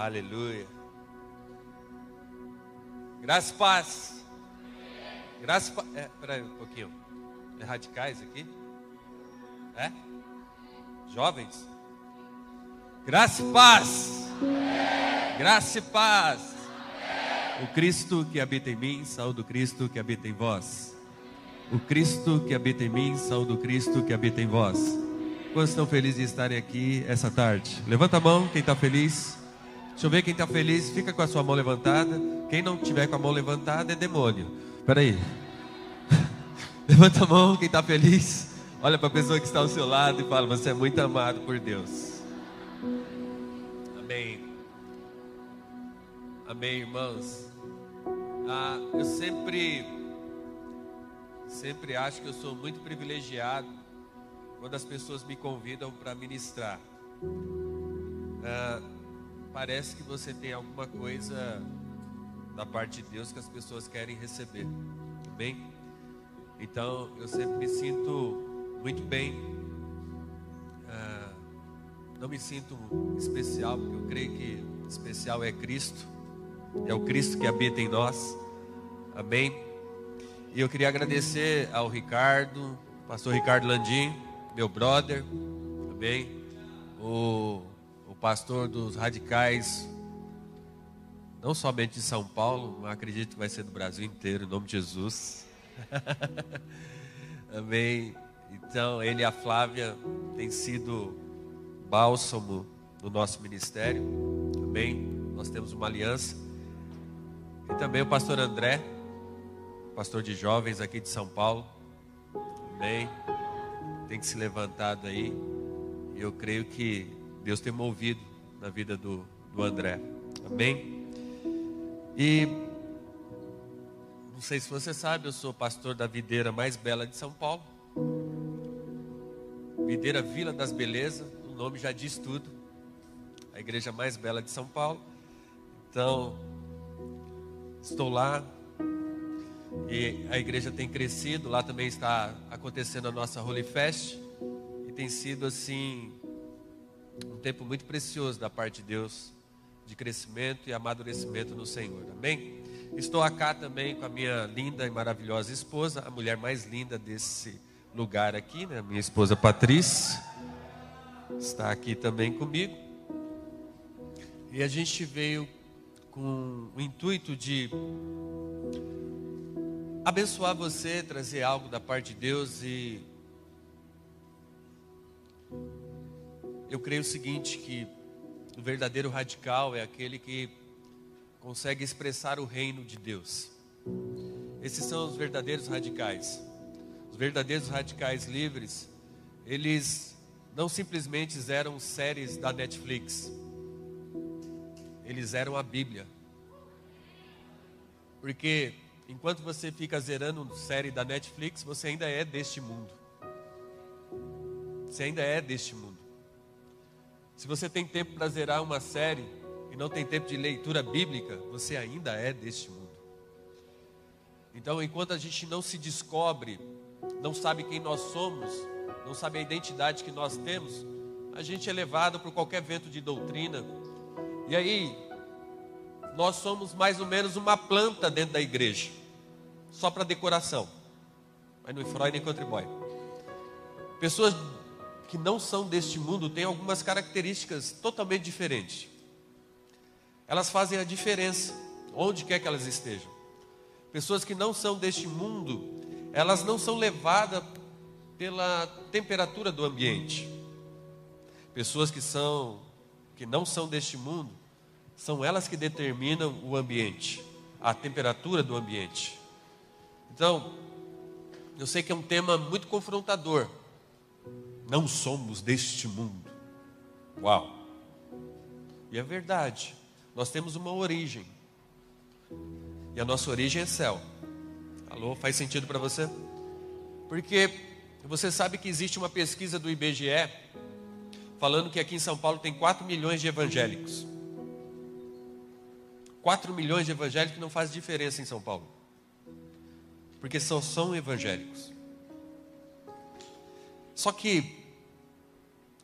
Aleluia. Graça e paz. Graça e paz. É, um pouquinho. É radicais aqui? É? Jovens? Graça e paz. Graça e paz. O Cristo que habita em mim, saúde o Cristo que habita em vós. O Cristo que habita em mim, saúde o Cristo que habita em vós. Quantos estão felizes de estarem aqui essa tarde? Levanta a mão, quem está feliz. Deixa eu ver quem está feliz, fica com a sua mão levantada. Quem não tiver com a mão levantada é demônio. Espera aí. Levanta a mão, quem está feliz. Olha para a pessoa que está ao seu lado e fala: Você é muito amado por Deus. Amém. Amém, irmãos. Ah, eu sempre, sempre acho que eu sou muito privilegiado quando as pessoas me convidam para ministrar. Ah, parece que você tem alguma coisa da parte de Deus que as pessoas querem receber. Amém? Então eu sempre me sinto muito bem. Ah, não me sinto especial, porque eu creio que especial é Cristo. É o Cristo que habita em nós. Amém? E eu queria agradecer ao Ricardo, pastor Ricardo Landim, meu brother. Amém? O pastor dos radicais, não somente de São Paulo, mas acredito que vai ser do Brasil inteiro, em nome de Jesus. Amém. Então, ele e a Flávia têm sido bálsamo no nosso ministério. Amém. Nós temos uma aliança. E também o pastor André, pastor de jovens aqui de São Paulo. Amém. Tem que se levantado aí. Eu creio que Deus tem movido na vida do, do André. Amém? E não sei se você sabe, eu sou pastor da videira mais bela de São Paulo. Videira Vila das Belezas, o nome já diz tudo. A igreja mais bela de São Paulo. Então, estou lá e a igreja tem crescido. Lá também está acontecendo a nossa Holy Fest e tem sido assim um tempo muito precioso da parte de Deus, de crescimento e amadurecimento no Senhor. Amém? Estou aqui também com a minha linda e maravilhosa esposa, a mulher mais linda desse lugar aqui, né? Minha esposa Patrícia está aqui também comigo. E a gente veio com o intuito de abençoar você, trazer algo da parte de Deus e eu creio o seguinte, que o verdadeiro radical é aquele que consegue expressar o reino de Deus. Esses são os verdadeiros radicais. Os verdadeiros radicais livres, eles não simplesmente eram séries da Netflix. Eles eram a Bíblia. Porque enquanto você fica zerando série da Netflix, você ainda é deste mundo. Você ainda é deste mundo. Se você tem tempo para zerar uma série e não tem tempo de leitura bíblica, você ainda é deste mundo. Então, enquanto a gente não se descobre, não sabe quem nós somos, não sabe a identidade que nós temos, a gente é levado por qualquer vento de doutrina. E aí, nós somos mais ou menos uma planta dentro da igreja, só para decoração, mas não Freud nem contribui. Pessoas que não são deste mundo têm algumas características totalmente diferentes. Elas fazem a diferença, onde quer que elas estejam. Pessoas que não são deste mundo, elas não são levadas pela temperatura do ambiente. Pessoas que são que não são deste mundo, são elas que determinam o ambiente, a temperatura do ambiente. Então, eu sei que é um tema muito confrontador, não somos deste mundo. Uau! E é verdade, nós temos uma origem. E a nossa origem é céu. Alô, faz sentido para você? Porque você sabe que existe uma pesquisa do IBGE falando que aqui em São Paulo tem 4 milhões de evangélicos. 4 milhões de evangélicos não faz diferença em São Paulo. Porque só são evangélicos. Só que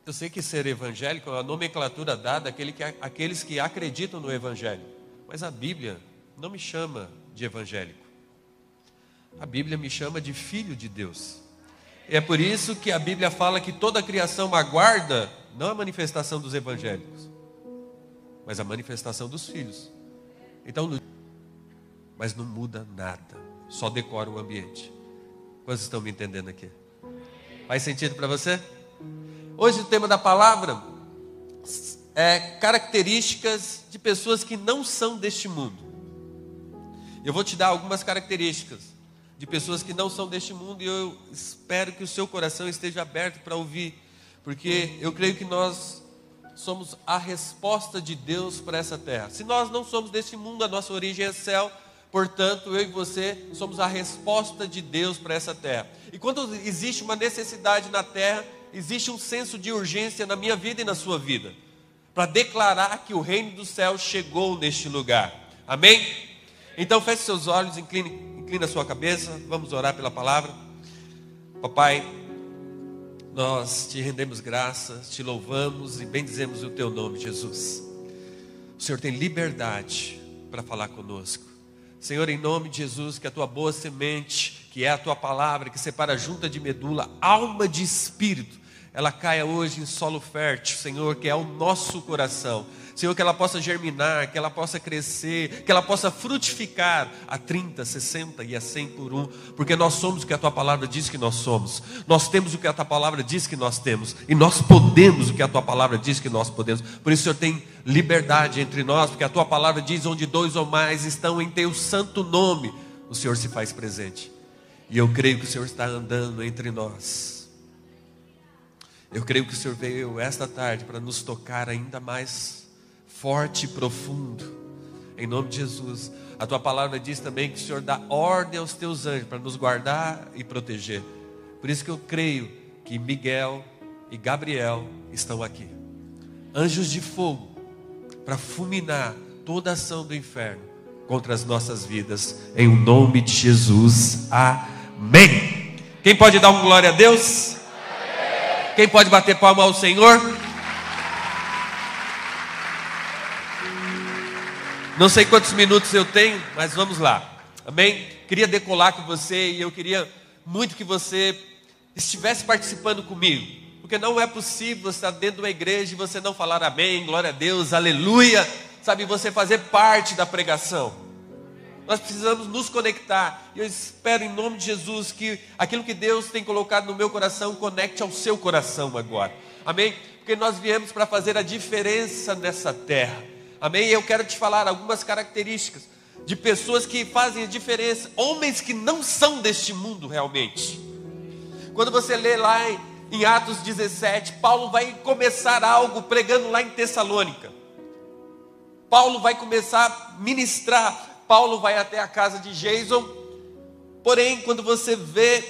Eu sei que ser evangélico é a nomenclatura dada àquele que, àqueles que acreditam no evangelho. Mas a Bíblia não me chama de evangélico. A Bíblia me chama de filho de Deus. É por isso que a Bíblia fala que toda a criação aguarda não a manifestação dos evangélicos, mas a manifestação dos filhos. Então, mas não muda nada, só decora o ambiente. Quantos estão me entendendo aqui? Faz sentido para você? Hoje o tema da palavra é características de pessoas que não são deste mundo. Eu vou te dar algumas características de pessoas que não são deste mundo e eu espero que o seu coração esteja aberto para ouvir, porque eu creio que nós somos a resposta de Deus para essa terra. Se nós não somos deste mundo, a nossa origem é céu, portanto, eu e você somos a resposta de Deus para essa terra. E quando existe uma necessidade na terra, existe um senso de urgência na minha vida e na sua vida, para declarar que o reino do céu chegou neste lugar. Amém? Então feche seus olhos, incline Inclina a sua cabeça, vamos orar pela palavra. Papai, nós te rendemos graças, te louvamos e bendizemos o teu nome, Jesus. O Senhor tem liberdade para falar conosco. Senhor, em nome de Jesus, que a tua boa semente, que é a tua palavra, que separa junta de medula, alma de espírito, ela caia hoje em solo fértil, Senhor, que é o nosso coração. Senhor, que ela possa germinar, que ela possa crescer, que ela possa frutificar a 30, 60 e a 100 por um, porque nós somos o que a tua palavra diz que nós somos, nós temos o que a tua palavra diz que nós temos, e nós podemos o que a tua palavra diz que nós podemos. Por isso, Senhor, tem liberdade entre nós, porque a tua palavra diz: onde dois ou mais estão em teu santo nome, o Senhor se faz presente. E eu creio que o Senhor está andando entre nós. Eu creio que o Senhor veio esta tarde para nos tocar ainda mais forte e profundo. Em nome de Jesus. A tua palavra diz também que o Senhor dá ordem aos teus anjos para nos guardar e proteger. Por isso que eu creio que Miguel e Gabriel estão aqui. Anjos de fogo para fulminar toda ação do inferno contra as nossas vidas. Em nome de Jesus. Amém. Quem pode dar um glória a Deus? Quem pode bater palma ao Senhor? Não sei quantos minutos eu tenho, mas vamos lá. Amém? Queria decolar com você e eu queria muito que você estivesse participando comigo. Porque não é possível você estar dentro de uma igreja e você não falar amém, glória a Deus, aleluia, sabe, você fazer parte da pregação. Nós precisamos nos conectar. E eu espero em nome de Jesus que aquilo que Deus tem colocado no meu coração conecte ao seu coração agora. Amém? Porque nós viemos para fazer a diferença nessa terra. Amém? Eu quero te falar algumas características de pessoas que fazem a diferença, homens que não são deste mundo realmente. Quando você lê lá em, em Atos 17, Paulo vai começar algo pregando lá em Tessalônica. Paulo vai começar a ministrar. Paulo vai até a casa de Jason. Porém, quando você vê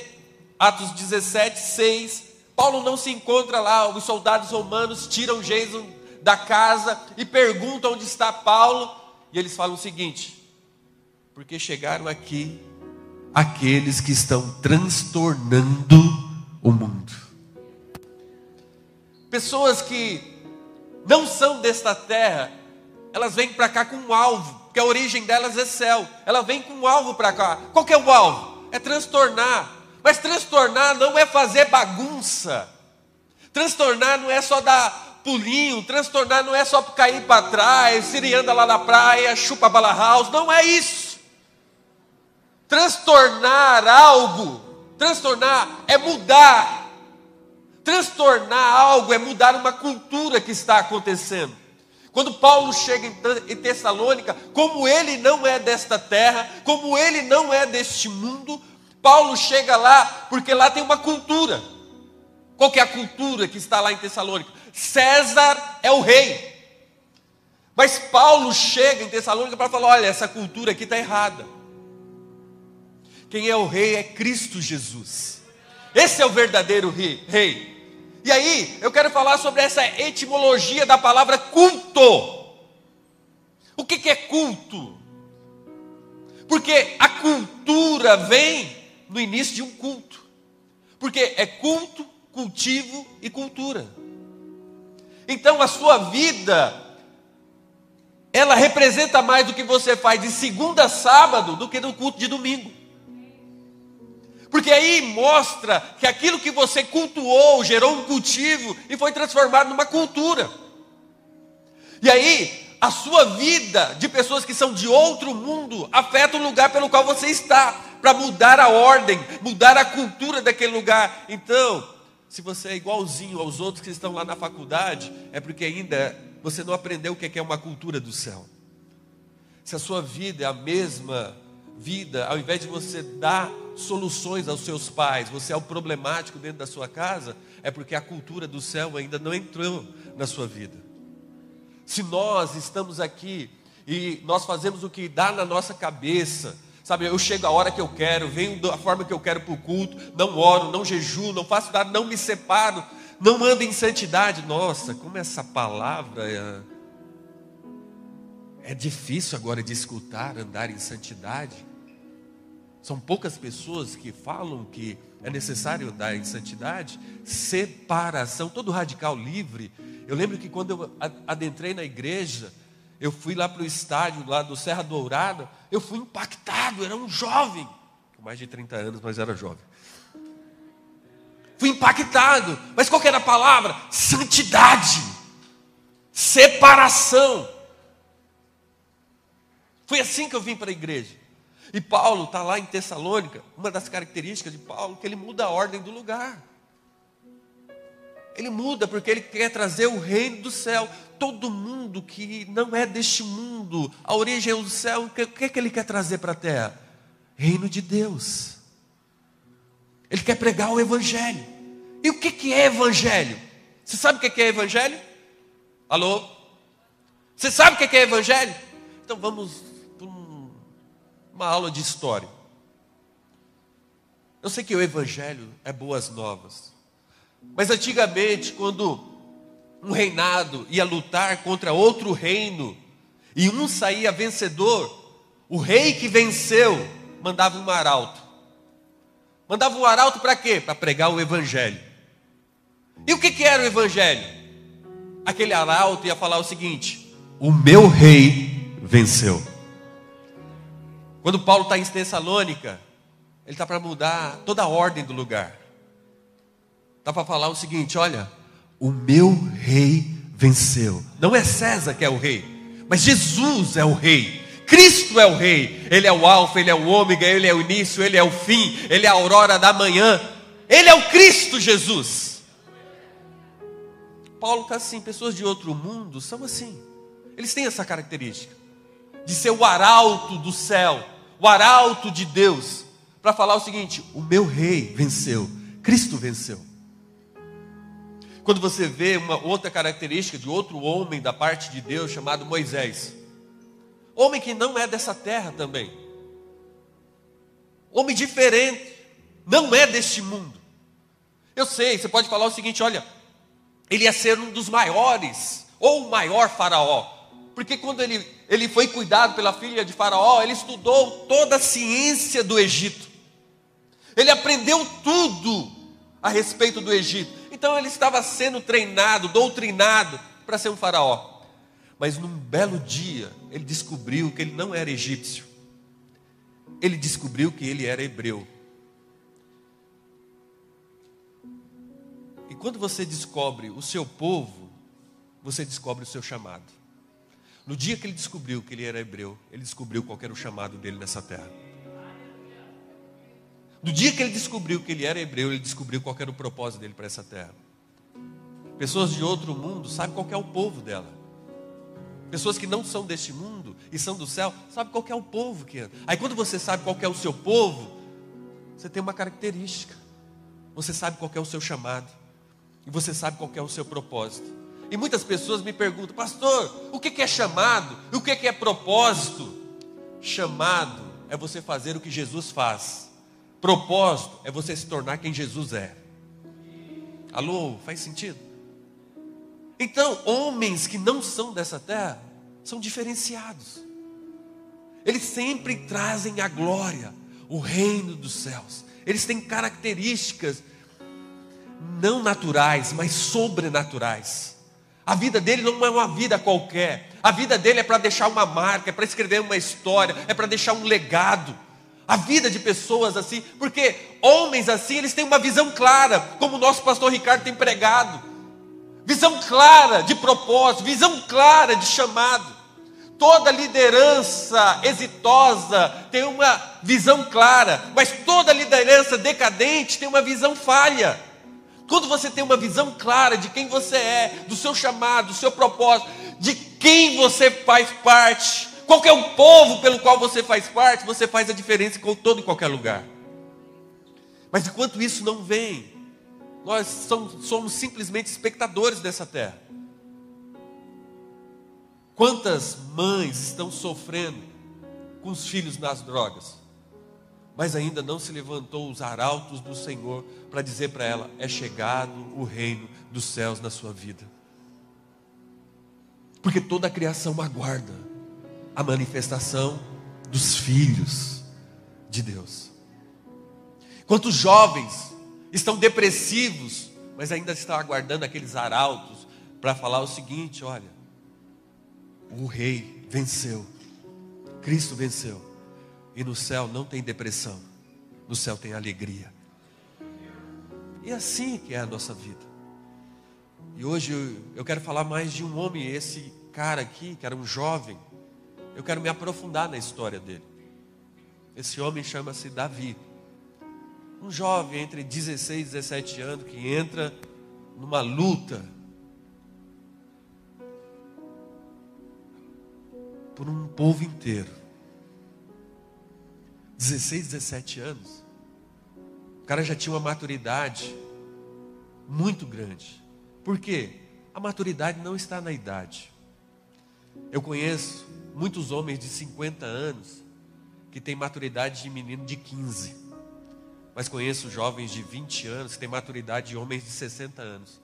Atos 17, 6, Paulo não se encontra lá. Os soldados romanos tiram Jason da casa e perguntam onde está Paulo, e eles falam o seguinte: porque chegaram aqui aqueles que estão transtornando o mundo. Pessoas que não são desta terra, elas vêm para cá com um alvo, porque a origem delas é céu. Ela vem com um alvo para cá. Qual que é o alvo? É transtornar. Mas transtornar não é fazer bagunça. Transtornar não é só dar pulinho, transtornar não é só cair para trás, se anda lá na praia, chupa bala house, não é isso. Transtornar algo, transtornar é mudar. Transtornar algo é mudar uma cultura que está acontecendo. Quando Paulo chega em Tessalônica, como ele não é desta terra, como ele não é deste mundo, Paulo chega lá porque lá tem uma cultura. Qual que é a cultura que está lá em Tessalônica? César é o rei. Mas Paulo chega em Tessalônica para falar: olha, essa cultura aqui está errada. Quem é o rei é Cristo Jesus. Esse é o verdadeiro rei. E aí, eu quero falar sobre essa etimologia da palavra culto. O que, que é culto? Porque a cultura vem no início de um culto. Porque é culto, cultivo e cultura. Então a sua vida, ela representa mais do que você faz de segunda a sábado do que no culto de domingo. Porque aí mostra que aquilo que você cultuou gerou um cultivo e foi transformado numa cultura. E aí, a sua vida de pessoas que são de outro mundo afeta o lugar pelo qual você está, para mudar a ordem, mudar a cultura daquele lugar. Então, se você é igualzinho aos outros que estão lá na faculdade, é porque ainda você não aprendeu o que é uma cultura do céu. Se a sua vida é a mesma vida, ao invés de você dar soluções aos seus pais, você é o problemático dentro da sua casa, é porque a cultura do céu ainda não entrou na sua vida. Se nós estamos aqui e nós fazemos o que dá na nossa cabeça, sabe, eu chego a hora que eu quero, venho da forma que eu quero para o culto, não oro, não jejuo, não faço nada, não me separo, não ando em santidade. Nossa, como essa palavra é, é difícil agora de escutar, andar em santidade. São poucas pessoas que falam que é necessário andar em santidade, separação, todo radical livre. Eu lembro que quando eu adentrei na igreja, eu fui lá para o estádio, lá do Serra Dourada, eu fui impactado, era um jovem, com mais de 30 anos, mas era jovem. Fui impactado, mas qual era a palavra? Santidade, separação. Foi assim que eu vim para a igreja. E Paulo está lá em Tessalônica, uma das características de Paulo, que ele muda a ordem do lugar. Ele muda porque ele quer trazer o reino do céu. Todo mundo que não é deste mundo, a origem é do céu, o que é que ele quer trazer para a terra? Reino de Deus. Ele quer pregar o Evangelho. E o que, que é Evangelho? Você sabe o que é Evangelho? Alô? Você sabe o que é Evangelho? Então vamos uma aula de história. Eu sei que o Evangelho é boas novas, mas antigamente, quando um reinado ia lutar contra outro reino e um saía vencedor, o rei que venceu mandava um arauto. Mandava um arauto para quê? Para pregar o Evangelho. E o que, que era o Evangelho? Aquele arauto ia falar o seguinte: O meu rei venceu. Quando Paulo está em Tessalônica, ele está para mudar toda a ordem do lugar. Está para falar o seguinte: olha, o meu rei venceu. Não é César que é o rei, mas Jesus é o rei. Cristo é o rei. Ele é o alfa, ele é o ômega, ele é o início, ele é o fim, ele é a aurora da manhã. Ele é o Cristo Jesus. Paulo está assim, pessoas de outro mundo são assim. Eles têm essa característica de ser o arauto do céu o arauto de Deus, para falar o seguinte: o meu rei venceu, Cristo venceu. Quando você vê uma outra característica de outro homem da parte de Deus chamado Moisés, homem que não é dessa terra também, homem diferente, não é deste mundo. Eu sei, você pode falar o seguinte: olha, ele ia ser um dos maiores, ou o maior faraó, porque quando ele, ele foi cuidado pela filha de Faraó, ele estudou toda a ciência do Egito. Ele aprendeu tudo a respeito do Egito. Então ele estava sendo treinado, doutrinado para ser um faraó. Mas num belo dia, ele descobriu que ele não era egípcio. Ele descobriu que ele era hebreu. E quando você descobre o seu povo, você descobre o seu chamado. No dia que ele descobriu que ele era hebreu, ele descobriu qual era o chamado dele nessa terra. No dia que ele descobriu que ele era hebreu, ele descobriu qual era o propósito dele para essa terra. Pessoas de outro mundo sabem qual é o povo dela. Pessoas que não são deste mundo e são do céu, sabem qual é o povo que anda. Aí quando você sabe qual é o seu povo, você tem uma característica. Você sabe qual é o seu chamado. E você sabe qual é o seu propósito. E muitas pessoas me perguntam, pastor, o que é chamado? O que é propósito? Chamado é você fazer o que Jesus faz. Propósito é você se tornar quem Jesus é. Alô, faz sentido? Então, homens que não são dessa terra são diferenciados. Eles sempre trazem a glória, o reino dos céus. Eles têm características não naturais, mas sobrenaturais. A vida dele não é uma vida qualquer. A vida dele é para deixar uma marca, é para escrever uma história, é para deixar um legado. A vida de pessoas assim, porque homens assim, eles têm uma visão clara, como o nosso pastor Ricardo tem pregado. Visão clara de propósito, visão clara de chamado. Toda liderança exitosa tem uma visão clara, mas toda liderança decadente tem uma visão falha. Quando você tem uma visão clara de quem você é, do seu chamado, do seu propósito, de quem você faz parte, qual é o povo pelo qual você faz parte, você faz a diferença com todo e qualquer lugar. Mas enquanto isso não vem, nós somos, somos simplesmente espectadores dessa terra. Quantas mães estão sofrendo com os filhos nas drogas? Mas ainda não se levantou os arautos do Senhor para dizer para ela: é chegado o reino dos céus na sua vida. Porque toda a criação aguarda a manifestação dos filhos de Deus. Quantos jovens estão depressivos, mas ainda estão aguardando aqueles arautos para falar o seguinte: olha, o rei venceu. Cristo venceu. E no céu não tem depressão. No céu tem alegria. E assim que é a nossa vida. E hoje eu quero falar mais de um homem, esse cara aqui, que era um jovem. Eu quero me aprofundar na história dele. Esse homem chama-se Davi. Um jovem entre 16 e 17 anos que entra numa luta por um povo inteiro. 16, 17 anos. O cara já tinha uma maturidade muito grande. Por quê? A maturidade não está na idade. Eu conheço muitos homens de 50 anos que têm maturidade de menino de 15. Mas conheço jovens de 20 anos que têm maturidade de homens de 60 anos.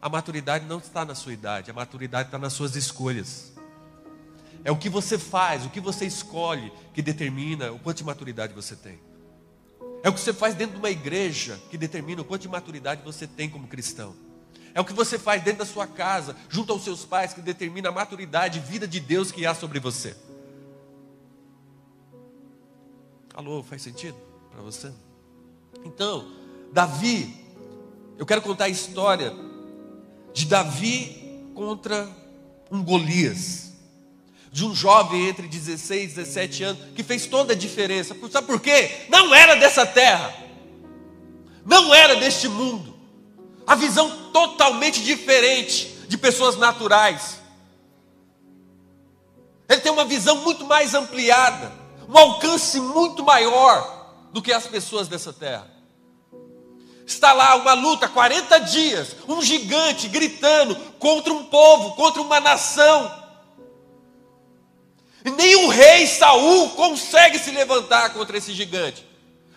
A maturidade não está na sua idade, a maturidade está nas suas escolhas. É o que você faz, o que você escolhe que determina o quanto de maturidade você tem. É o que você faz dentro de uma igreja que determina o quanto de maturidade você tem como cristão. É o que você faz dentro da sua casa, junto aos seus pais, que determina a maturidade e vida de Deus que há sobre você. Alô, faz sentido para você? Então, Davi, eu quero contar a história de Davi contra um Golias de um jovem entre 16 e 17 anos, que fez toda a diferença. Sabe por quê? Não era dessa terra, não era deste mundo. A visão totalmente diferente de pessoas naturais. Ele tem uma visão muito mais ampliada, um alcance muito maior do que as pessoas dessa terra. Está lá uma luta, 40 dias, um gigante gritando contra um povo, contra uma nação nem o rei Saul consegue se levantar contra esse gigante.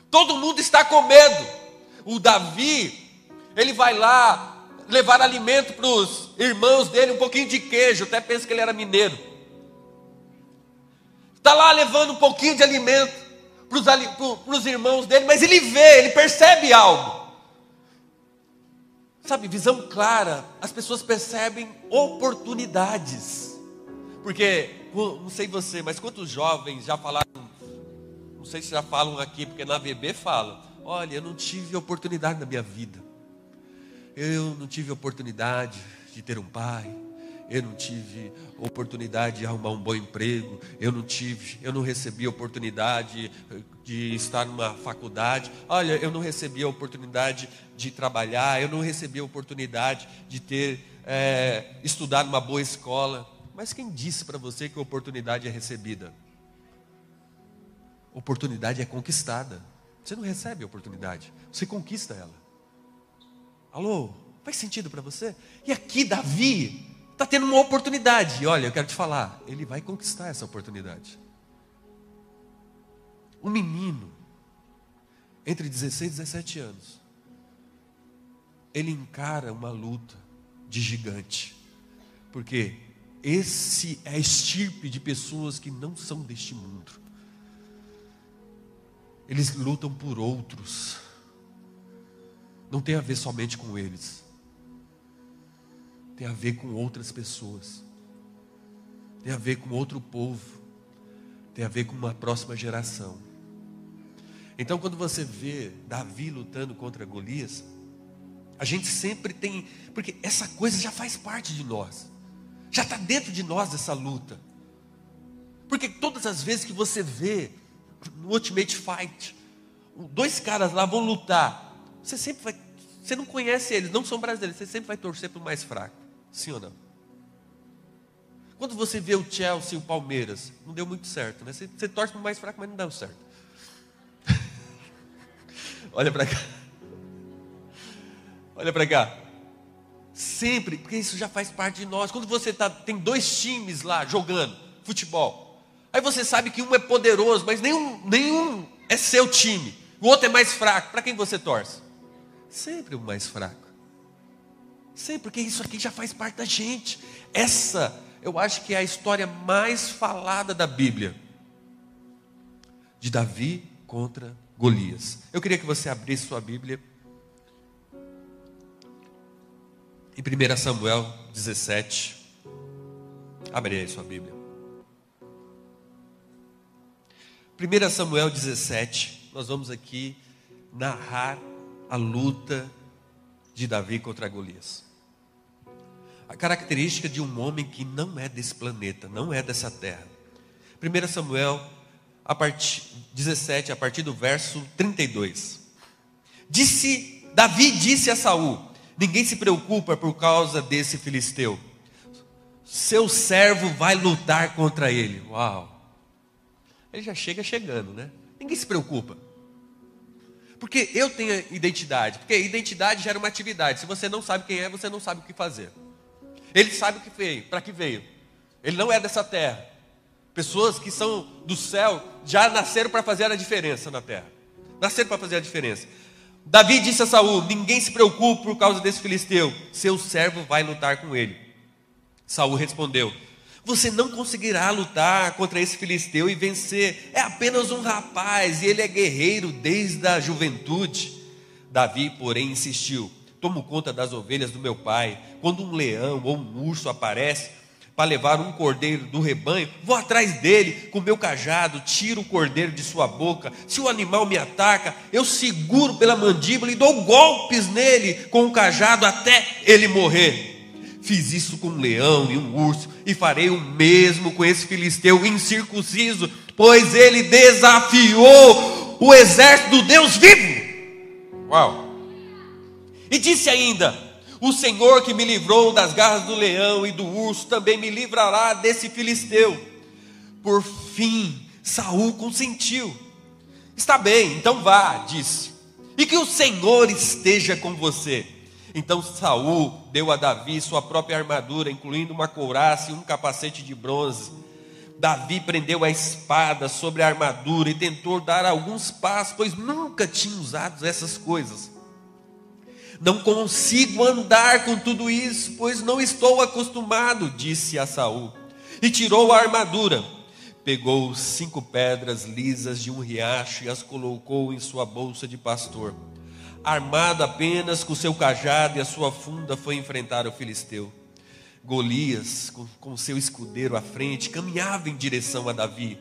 Todo mundo está com medo. O Davi, ele vai lá levar alimento para os irmãos dele, um pouquinho de queijo, até pensa que ele era mineiro. Está lá levando um pouquinho de alimento para os irmãos dele, mas ele vê, ele percebe algo. Sabe, visão clara, as pessoas percebem oportunidades. Porque não sei você, mas quantos jovens já falaram, não sei se já falam aqui, porque na VB falam, olha, eu não tive oportunidade na minha vida. Eu não tive oportunidade de ter um pai, eu não tive oportunidade de arrumar um bom emprego, eu não tive, eu não recebi oportunidade de estar numa faculdade, olha, eu não recebi a oportunidade de trabalhar, eu não recebi a oportunidade de ter é, estudado numa boa escola. Mas quem disse para você que oportunidade é recebida? Oportunidade é conquistada. Você não recebe a oportunidade, você conquista ela. Alô, faz sentido para você? E aqui Davi está tendo uma oportunidade. E olha, eu quero te falar, ele vai conquistar essa oportunidade. Um menino, entre 16 e 17 anos, ele encara uma luta de gigante. Porque esse é a estirpe de pessoas que não são deste mundo. Eles lutam por outros. Não tem a ver somente com eles. tem a ver com outras pessoas, tem a ver com outro povo, tem a ver com uma próxima geração. Então, quando você vê Davi lutando contra Golias, a gente sempre tem, porque essa coisa já faz parte de nós, já está dentro de nós essa luta. Porque todas as vezes que você vê no Ultimate Fight, dois caras lá vão lutar, você sempre vai, você não conhece eles, não são brasileiros, você sempre vai torcer para o mais fraco, sim ou não? Quando você vê o Chelsea e o Palmeiras, não deu muito certo, né? Você, você torce para o mais fraco, mas não deu certo. Olha para cá. Olha para cá. Sempre, porque isso já faz parte de nós. Quando você tá, tem dois times lá jogando futebol, aí você sabe que um é poderoso, mas nenhum, nenhum é seu time. O outro é mais fraco. Para quem você torce? Sempre o mais fraco. Sempre, porque isso aqui já faz parte da gente. Essa, eu acho que é a história mais falada da Bíblia. De Davi contra Golias. Eu queria que você abrisse sua Bíblia Em 1 Samuel 17. Abre aí sua Bíblia. 1 Samuel 17, nós vamos aqui narrar a luta de Davi contra Golias. A característica de um homem que não é desse planeta, não é dessa terra. 1 Samuel a partir, 17, a partir do verso 32. Disse, Davi disse a Saul: Ninguém se preocupa por causa desse filisteu. Seu servo vai lutar contra ele. Uau! Ele já chega chegando, né? Ninguém se preocupa. Porque eu tenho identidade. Porque identidade gera uma atividade. Se você não sabe quem é, você não sabe o que fazer. Ele sabe o que veio, para que veio. Ele não é dessa terra. Pessoas que são do céu já nasceram para fazer a diferença na terra. Nasceram para fazer a diferença. Davi disse a Saul: Ninguém se preocupe por causa desse filisteu, seu servo vai lutar com ele. Saul respondeu: Você não conseguirá lutar contra esse filisteu e vencer. É apenas um rapaz e ele é guerreiro desde a juventude. Davi, porém, insistiu: Tomo conta das ovelhas do meu pai. Quando um leão ou um urso aparece, para levar um cordeiro do rebanho, vou atrás dele com meu cajado, tiro o cordeiro de sua boca. Se o animal me ataca, eu seguro pela mandíbula e dou golpes nele com o cajado até ele morrer. Fiz isso com um leão e um urso, e farei o mesmo com esse filisteu incircunciso, pois ele desafiou o exército do Deus vivo. Uau! E disse ainda: o Senhor que me livrou das garras do leão e do urso também me livrará desse filisteu. Por fim, Saul consentiu. Está bem, então vá, disse. E que o Senhor esteja com você. Então Saul deu a Davi sua própria armadura, incluindo uma couraça e um capacete de bronze. Davi prendeu a espada sobre a armadura e tentou dar alguns passos, pois nunca tinha usado essas coisas. Não consigo andar com tudo isso, pois não estou acostumado, disse a Saul. E tirou a armadura. Pegou cinco pedras lisas de um riacho e as colocou em sua bolsa de pastor. Armado apenas com seu cajado e a sua funda, foi enfrentar o filisteu. Golias, com, com seu escudeiro à frente, caminhava em direção a Davi,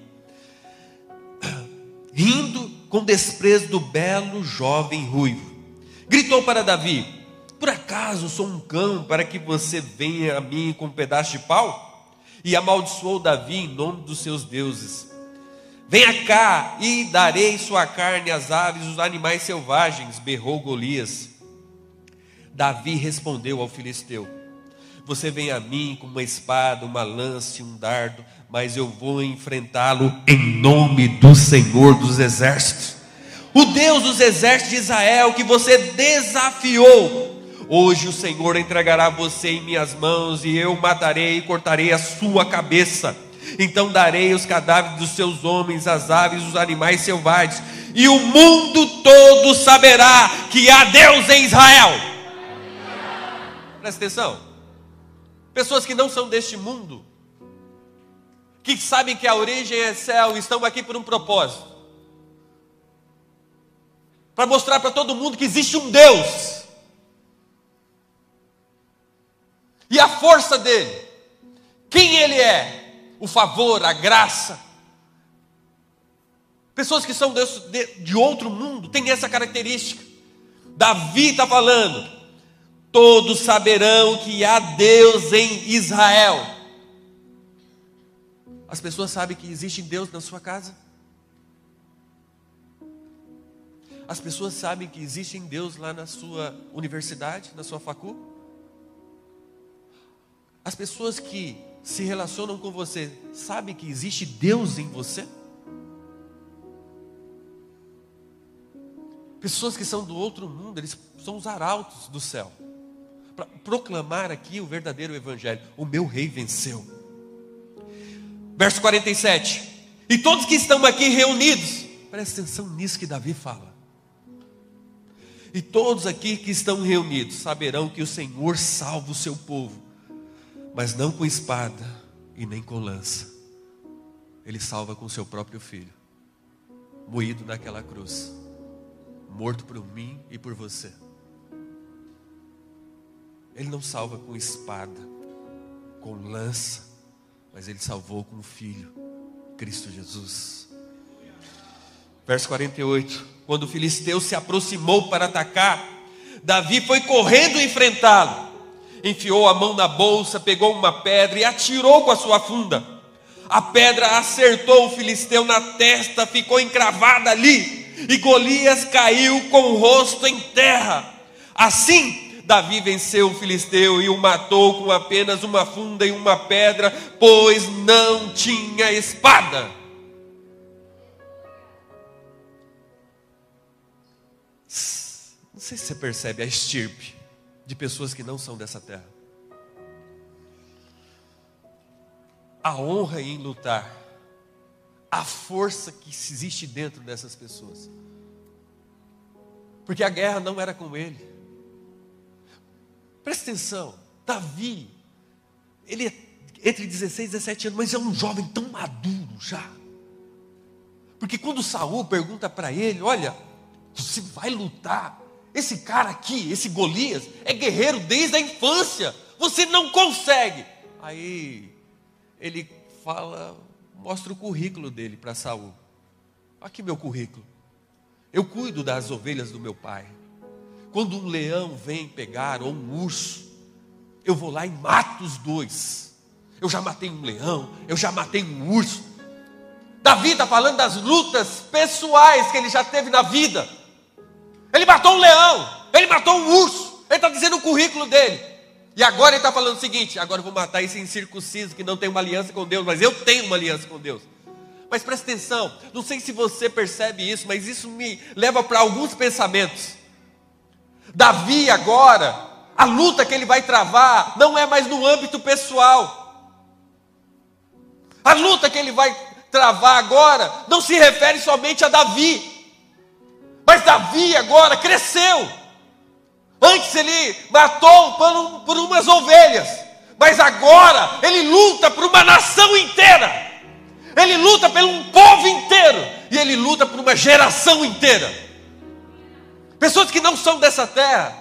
rindo com desprezo do belo jovem ruivo gritou para Davi: Por acaso sou um cão para que você venha a mim com um pedaço de pau? E amaldiçoou Davi em nome dos seus deuses. Venha cá e darei sua carne às aves os animais selvagens, berrou Golias. Davi respondeu ao filisteu: Você vem a mim com uma espada, uma lança e um dardo, mas eu vou enfrentá-lo em nome do Senhor dos exércitos o Deus dos exércitos de Israel que você desafiou. Hoje o Senhor entregará você em minhas mãos e eu matarei e cortarei a sua cabeça. Então darei os cadáveres dos seus homens, as aves, os animais selvagens, e o mundo todo saberá que há Deus em Israel. Presta atenção. Pessoas que não são deste mundo, que sabem que a origem é céu, estão aqui por um propósito para mostrar para todo mundo que existe um Deus. E a força dele, quem ele é, o favor, a graça. Pessoas que são de, outro mundo têm essa característica. Davi está falando: todos saberão que há Deus em Israel. As pessoas sabem que existe Deus na sua casa? As pessoas sabem que existe Deus lá na sua universidade, na sua facu? As pessoas que se relacionam com você sabem que existe Deus em você? Pessoas que são do outro mundo, eles são os arautos do céu. Para proclamar aqui o verdadeiro evangelho. O meu rei venceu. Verso 47. E todos que estão aqui reunidos, presta atenção nisso que Davi fala. E todos aqui que estão reunidos saberão que o Senhor salva o seu povo, mas não com espada e nem com lança. Ele salva com seu próprio filho, moído naquela cruz morto por mim e por você. Ele não salva com espada, com lança, mas ele salvou com o Filho, Cristo Jesus. Verso 48: Quando o filisteu se aproximou para atacar, Davi foi correndo enfrentá-lo. Enfiou a mão na bolsa, pegou uma pedra e atirou com a sua funda. A pedra acertou o filisteu na testa, ficou encravada ali e Golias caiu com o rosto em terra. Assim, Davi venceu o filisteu e o matou com apenas uma funda e uma pedra, pois não tinha espada. Sei se você percebe a estirpe de pessoas que não são dessa terra. A honra em lutar a força que existe dentro dessas pessoas. Porque a guerra não era com ele. Presta atenção, Davi, ele é entre 16 e 17 anos, mas é um jovem tão maduro já. Porque quando Saul pergunta para ele, olha, você vai lutar, esse cara aqui, esse Golias, é guerreiro desde a infância, você não consegue. Aí ele fala mostra o currículo dele para Saul. Aqui meu currículo. Eu cuido das ovelhas do meu pai. Quando um leão vem pegar ou um urso, eu vou lá e mato os dois. Eu já matei um leão, eu já matei um urso. Davi está falando das lutas pessoais que ele já teve na vida. Ele matou um leão, ele matou um urso. Ele está dizendo o currículo dele. E agora ele está falando o seguinte: agora eu vou matar esse incircunciso que não tem uma aliança com Deus, mas eu tenho uma aliança com Deus. Mas presta atenção, não sei se você percebe isso, mas isso me leva para alguns pensamentos. Davi agora, a luta que ele vai travar não é mais no âmbito pessoal. A luta que ele vai travar agora não se refere somente a Davi. Mas Davi agora cresceu. Antes ele matou por, por umas ovelhas, mas agora ele luta por uma nação inteira. Ele luta por um povo inteiro e ele luta por uma geração inteira. Pessoas que não são dessa terra.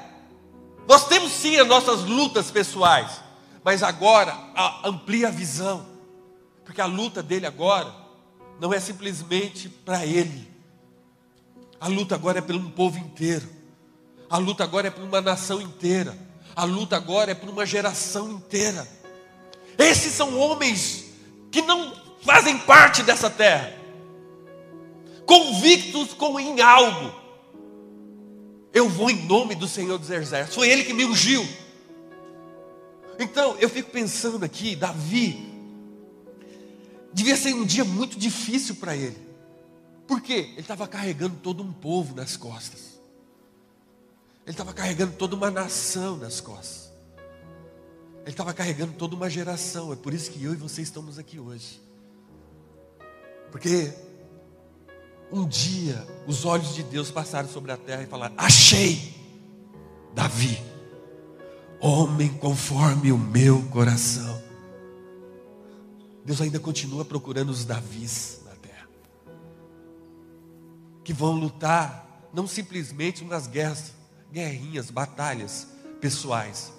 Nós temos sim as nossas lutas pessoais, mas agora amplia a visão, porque a luta dele agora não é simplesmente para ele, a luta agora é pelo um povo inteiro. A luta agora é por uma nação inteira. A luta agora é por uma geração inteira. Esses são homens que não fazem parte dessa terra, convictos com em algo. Eu vou em nome do Senhor dos Exércitos. Foi Ele que me ungiu. Então eu fico pensando aqui, Davi, devia ser um dia muito difícil para ele. Por quê? Ele estava carregando todo um povo nas costas. Ele estava carregando toda uma nação nas costas. Ele estava carregando toda uma geração. É por isso que eu e você estamos aqui hoje. Porque um dia os olhos de Deus passaram sobre a terra e falaram: Achei Davi, homem conforme o meu coração. Deus ainda continua procurando os Davis que vão lutar não simplesmente nas guerras guerrinhas, batalhas pessoais,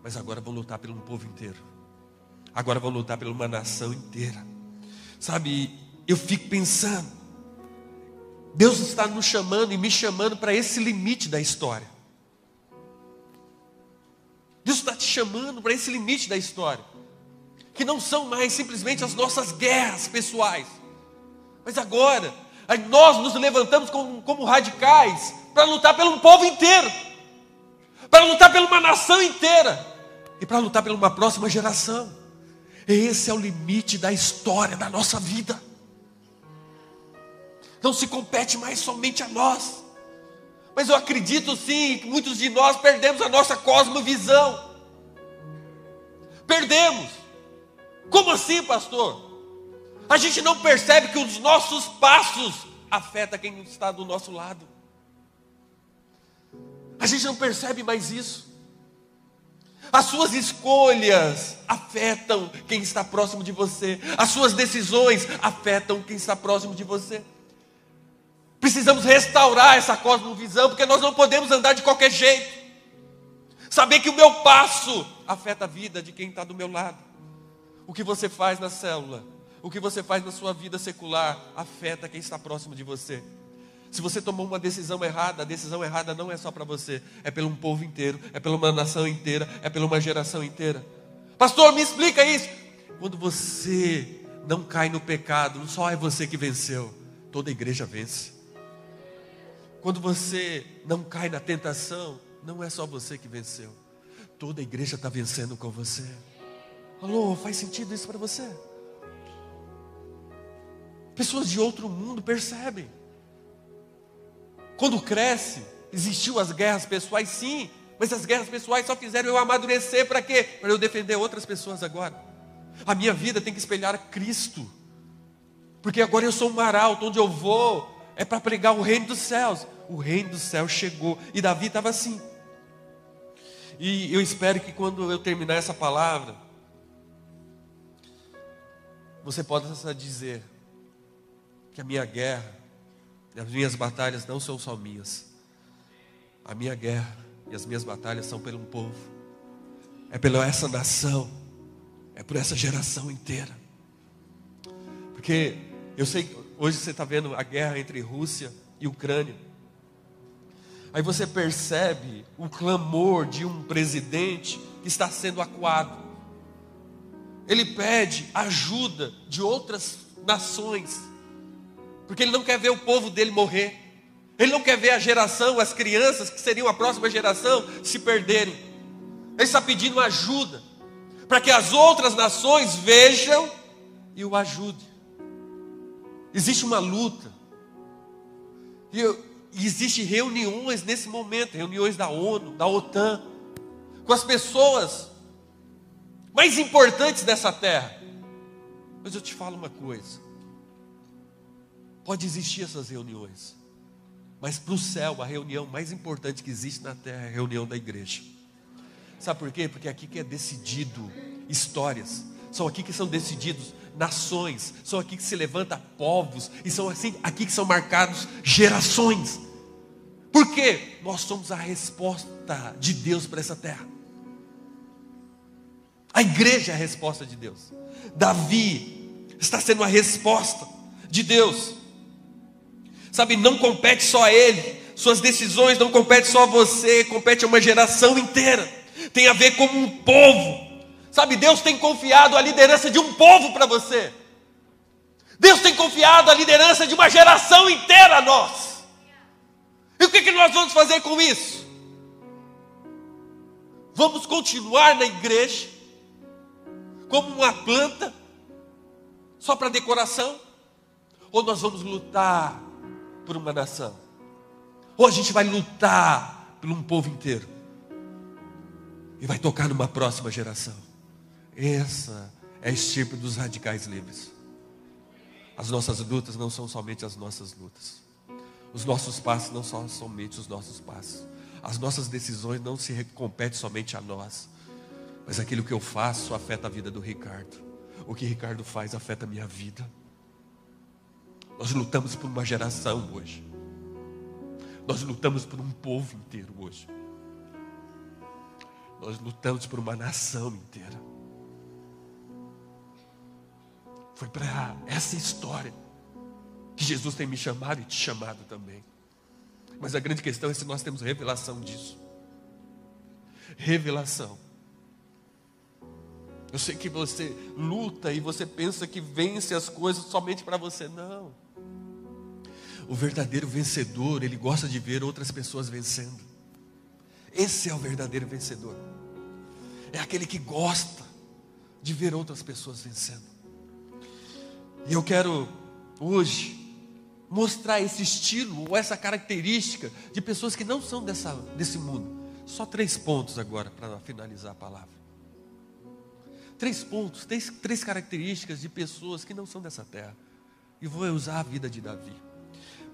mas agora vão lutar pelo povo inteiro. Agora vão lutar por uma nação inteira. Sabe, eu fico pensando, Deus está nos chamando e me chamando para esse limite da história. Deus está te chamando para esse limite da história. Que não são mais simplesmente as nossas guerras pessoais. Mas agora, nós nos levantamos como, como radicais para lutar pelo povo inteiro. Para lutar por uma nação inteira. E para lutar por uma próxima geração. Esse é o limite da história da nossa vida. Não se compete mais somente a nós. Mas eu acredito sim que muitos de nós perdemos a nossa cosmovisão. Perdemos. Como assim, pastor? A gente não percebe que os nossos passos afetam quem está do nosso lado. A gente não percebe mais isso. As suas escolhas afetam quem está próximo de você. As suas decisões afetam quem está próximo de você. Precisamos restaurar essa cosmovisão, porque nós não podemos andar de qualquer jeito. Saber que o meu passo afeta a vida de quem está do meu lado. O que você faz na célula, o que você faz na sua vida secular, afeta quem está próximo de você. Se você tomou uma decisão errada, a decisão errada não é só para você, é pelo um povo inteiro, é pela uma nação inteira, é pela uma geração inteira. Pastor, me explica isso. Quando você não cai no pecado, não só é você que venceu, toda a igreja vence. Quando você não cai na tentação, não é só você que venceu. Toda a igreja está vencendo com você. Alô, faz sentido isso para você? Pessoas de outro mundo percebem. Quando cresce, existiu as guerras pessoais, sim, mas as guerras pessoais só fizeram eu amadurecer para quê? Para eu defender outras pessoas agora. A minha vida tem que espelhar Cristo. Porque agora eu sou um arauto, onde eu vou é para pregar o reino dos céus o reino do céu chegou. E Davi estava assim. E eu espero que quando eu terminar essa palavra, você possa dizer que a minha guerra, as minhas batalhas não são só minhas. A minha guerra e as minhas batalhas são pelo povo, é pela essa nação, é por essa geração inteira. Porque eu sei que hoje você está vendo a guerra entre Rússia e Ucrânia. Aí você percebe o clamor de um presidente que está sendo acuado. Ele pede ajuda de outras nações, porque ele não quer ver o povo dele morrer. Ele não quer ver a geração, as crianças que seriam a próxima geração, se perderem. Ele está pedindo ajuda para que as outras nações vejam e o ajudem. Existe uma luta. E e existem reuniões nesse momento, reuniões da ONU, da OTAN, com as pessoas mais importantes dessa terra. Mas eu te falo uma coisa: pode existir essas reuniões, mas para o céu, a reunião mais importante que existe na terra é a reunião da igreja. Sabe por quê? Porque aqui que é decidido histórias, são aqui que são decididos nações, são aqui que se levanta povos, e são assim aqui que são marcados gerações. Por quê? Nós somos a resposta de Deus para essa terra. A igreja é a resposta de Deus. Davi está sendo a resposta de Deus. Sabe, não compete só a ele. Suas decisões não competem só a você, compete a uma geração inteira. Tem a ver com um povo. Sabe, Deus tem confiado a liderança de um povo para você. Deus tem confiado a liderança de uma geração inteira a nós. E o que, que nós vamos fazer com isso? Vamos continuar na igreja como uma planta só para decoração? Ou nós vamos lutar por uma nação? Ou a gente vai lutar por um povo inteiro? E vai tocar numa próxima geração? Essa é a estirpe dos radicais livres. As nossas lutas não são somente as nossas lutas. Os nossos passos não são somente os nossos passos. As nossas decisões não se competem somente a nós. Mas aquilo que eu faço afeta a vida do Ricardo. O que Ricardo faz afeta a minha vida. Nós lutamos por uma geração hoje. Nós lutamos por um povo inteiro hoje. Nós lutamos por uma nação inteira. Foi para essa história que Jesus tem me chamado e te chamado também. Mas a grande questão é se nós temos revelação disso. Revelação. Eu sei que você luta e você pensa que vence as coisas somente para você. Não. O verdadeiro vencedor, ele gosta de ver outras pessoas vencendo. Esse é o verdadeiro vencedor. É aquele que gosta de ver outras pessoas vencendo. E eu quero hoje mostrar esse estilo ou essa característica de pessoas que não são dessa, desse mundo. Só três pontos agora para finalizar a palavra. Três pontos, três, três características de pessoas que não são dessa terra. E vou usar a vida de Davi.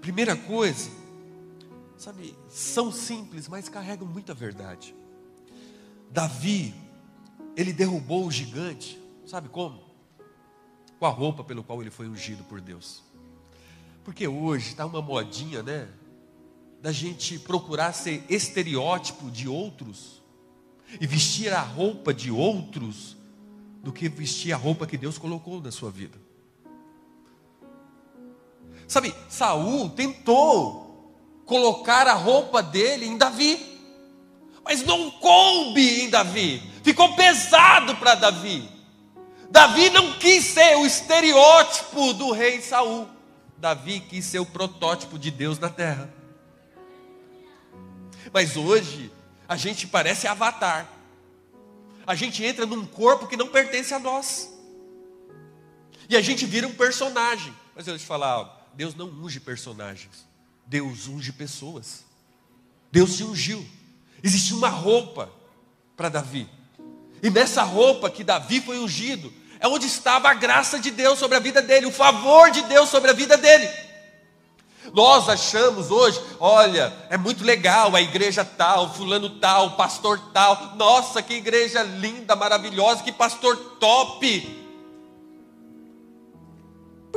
Primeira coisa, sabe, são simples, mas carregam muita verdade. Davi, ele derrubou o gigante, sabe como? Com a roupa pelo qual ele foi ungido por Deus. Porque hoje está uma modinha, né? Da gente procurar ser estereótipo de outros e vestir a roupa de outros do que vestir a roupa que Deus colocou na sua vida. Sabe, Saul tentou colocar a roupa dele em Davi, mas não coube em Davi, ficou pesado para Davi. Davi não quis ser o estereótipo do rei Saul. Davi quis ser o protótipo de Deus na terra. Mas hoje, a gente parece avatar. A gente entra num corpo que não pertence a nós. E a gente vira um personagem. Mas eu vou te falar, Deus não unge personagens. Deus unge pessoas. Deus te ungiu. Existe uma roupa para Davi. E nessa roupa que Davi foi ungido, é onde estava a graça de Deus sobre a vida dele, o favor de Deus sobre a vida dele. Nós achamos hoje, olha, é muito legal a igreja tal, fulano tal, pastor tal. Nossa, que igreja linda, maravilhosa, que pastor top.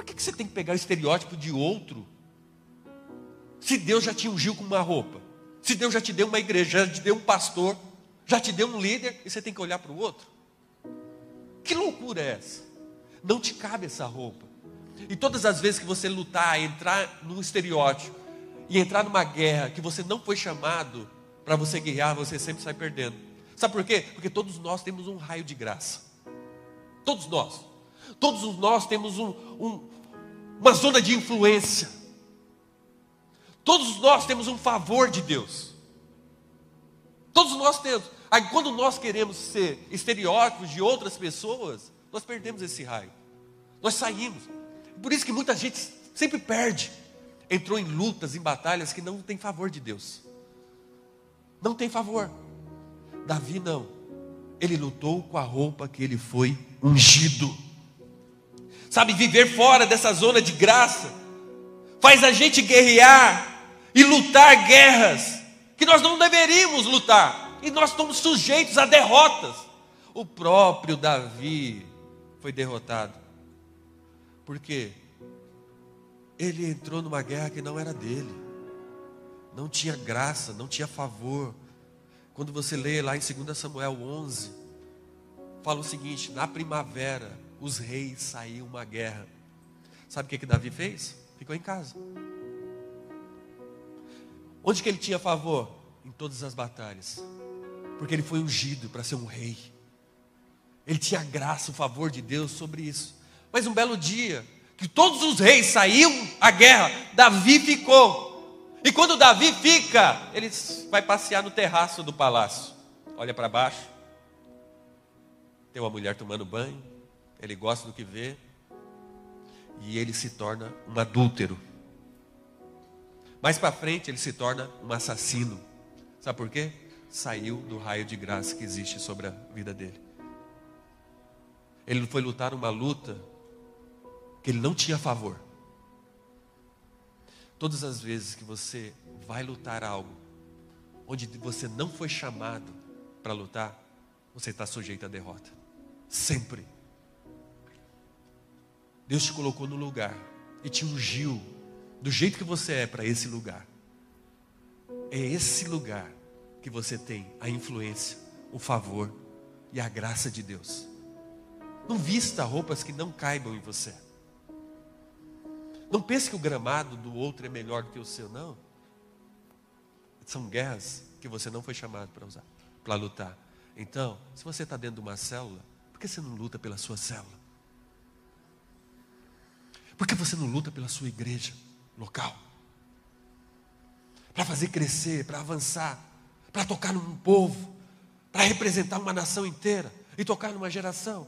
Que, que você tem que pegar o estereótipo de outro? Se Deus já te ungiu com uma roupa, se Deus já te deu uma igreja, já te deu um pastor, já te deu um líder, e você tem que olhar para o outro? Que loucura é essa? Não te cabe essa roupa. E todas as vezes que você lutar, entrar num estereótipo e entrar numa guerra que você não foi chamado para você guerrear, você sempre sai perdendo. Sabe por quê? Porque todos nós temos um raio de graça. Todos nós. Todos nós temos um, um, uma zona de influência. Todos nós temos um favor de Deus. Todos nós temos. Aí quando nós queremos ser estereótipos de outras pessoas, nós perdemos esse raio. Nós saímos. Por isso que muita gente sempre perde. Entrou em lutas, em batalhas que não tem favor de Deus. Não tem favor. Davi não. Ele lutou com a roupa que ele foi ungido. Sabe, viver fora dessa zona de graça faz a gente guerrear e lutar guerras que nós não deveríamos lutar e nós estamos sujeitos a derrotas. O próprio Davi foi derrotado. Por quê? Ele entrou numa guerra que não era dele. Não tinha graça, não tinha favor. Quando você lê lá em 2 Samuel 11, fala o seguinte: na primavera, os reis saíam uma guerra. Sabe o que, que Davi fez? Ficou em casa. Onde que ele tinha favor? Em todas as batalhas porque ele foi ungido para ser um rei. Ele tinha graça, o favor de Deus sobre isso. Mas um belo dia, que todos os reis saíam à guerra, Davi ficou. E quando Davi fica, ele vai passear no terraço do palácio. Olha para baixo. Tem uma mulher tomando banho. Ele gosta do que vê. E ele se torna um adúltero. Mais para frente, ele se torna um assassino. Sabe por quê? saiu do raio de graça que existe sobre a vida dele. Ele foi lutar uma luta que ele não tinha favor. Todas as vezes que você vai lutar algo onde você não foi chamado para lutar, você está sujeito à derrota. Sempre. Deus te colocou no lugar e te ungiu do jeito que você é para esse lugar. É esse lugar que você tem a influência, o favor e a graça de Deus. Não vista roupas que não caibam em você. Não pense que o gramado do outro é melhor do que o seu, não. São guerras que você não foi chamado para usar, para lutar. Então, se você está dentro de uma célula, por que você não luta pela sua célula? Por que você não luta pela sua igreja local? Para fazer crescer, para avançar, para tocar num povo, para representar uma nação inteira e tocar numa geração.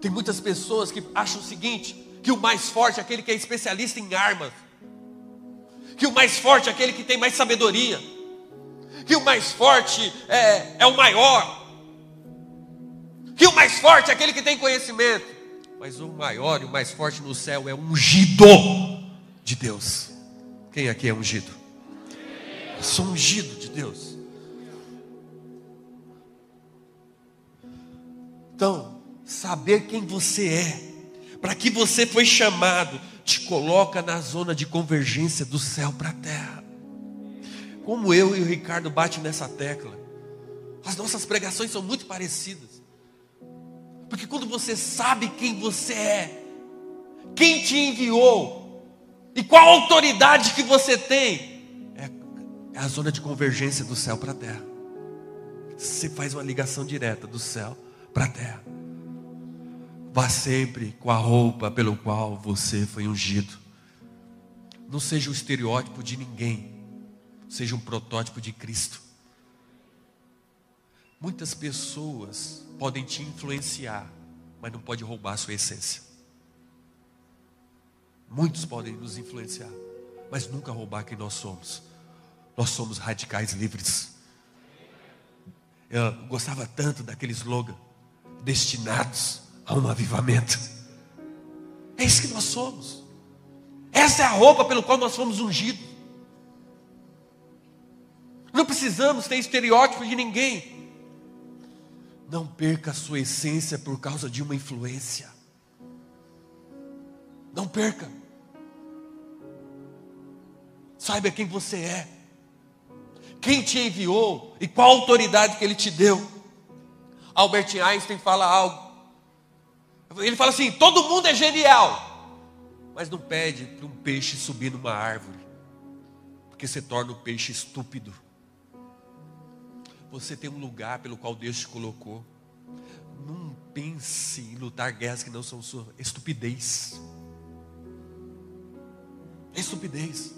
Tem muitas pessoas que acham o seguinte: que o mais forte é aquele que é especialista em armas, que o mais forte é aquele que tem mais sabedoria, que o mais forte é, é o maior, que o mais forte é aquele que tem conhecimento. Mas o maior e o mais forte no céu é ungido de Deus. Quem aqui é ungido? Eu sou ungido de Deus. Então, saber quem você é, para que você foi chamado, te coloca na zona de convergência do céu para a terra. Como eu e o Ricardo bate nessa tecla. As nossas pregações são muito parecidas. Porque quando você sabe quem você é, quem te enviou e qual autoridade que você tem, é, é a zona de convergência do céu para a terra. Você faz uma ligação direta do céu para a terra. Vá sempre com a roupa pelo qual você foi ungido. Não seja o estereótipo de ninguém. Seja um protótipo de Cristo. Muitas pessoas podem te influenciar, mas não pode roubar a sua essência. Muitos podem nos influenciar, mas nunca roubar quem nós somos. Nós somos radicais livres. Eu gostava tanto daquele slogan, destinados a um avivamento. É isso que nós somos. Essa é a roupa pelo qual nós fomos ungidos. Não precisamos ter estereótipo de ninguém. Não perca a sua essência por causa de uma influência. Não perca. Saiba quem você é. Quem te enviou e qual autoridade que ele te deu. Albert Einstein fala algo ele fala assim: todo mundo é genial, mas não pede para um peixe subir numa árvore, porque você torna o peixe estúpido. Você tem um lugar pelo qual Deus te colocou. Não pense em lutar guerras que não são sua estupidez. Estupidez.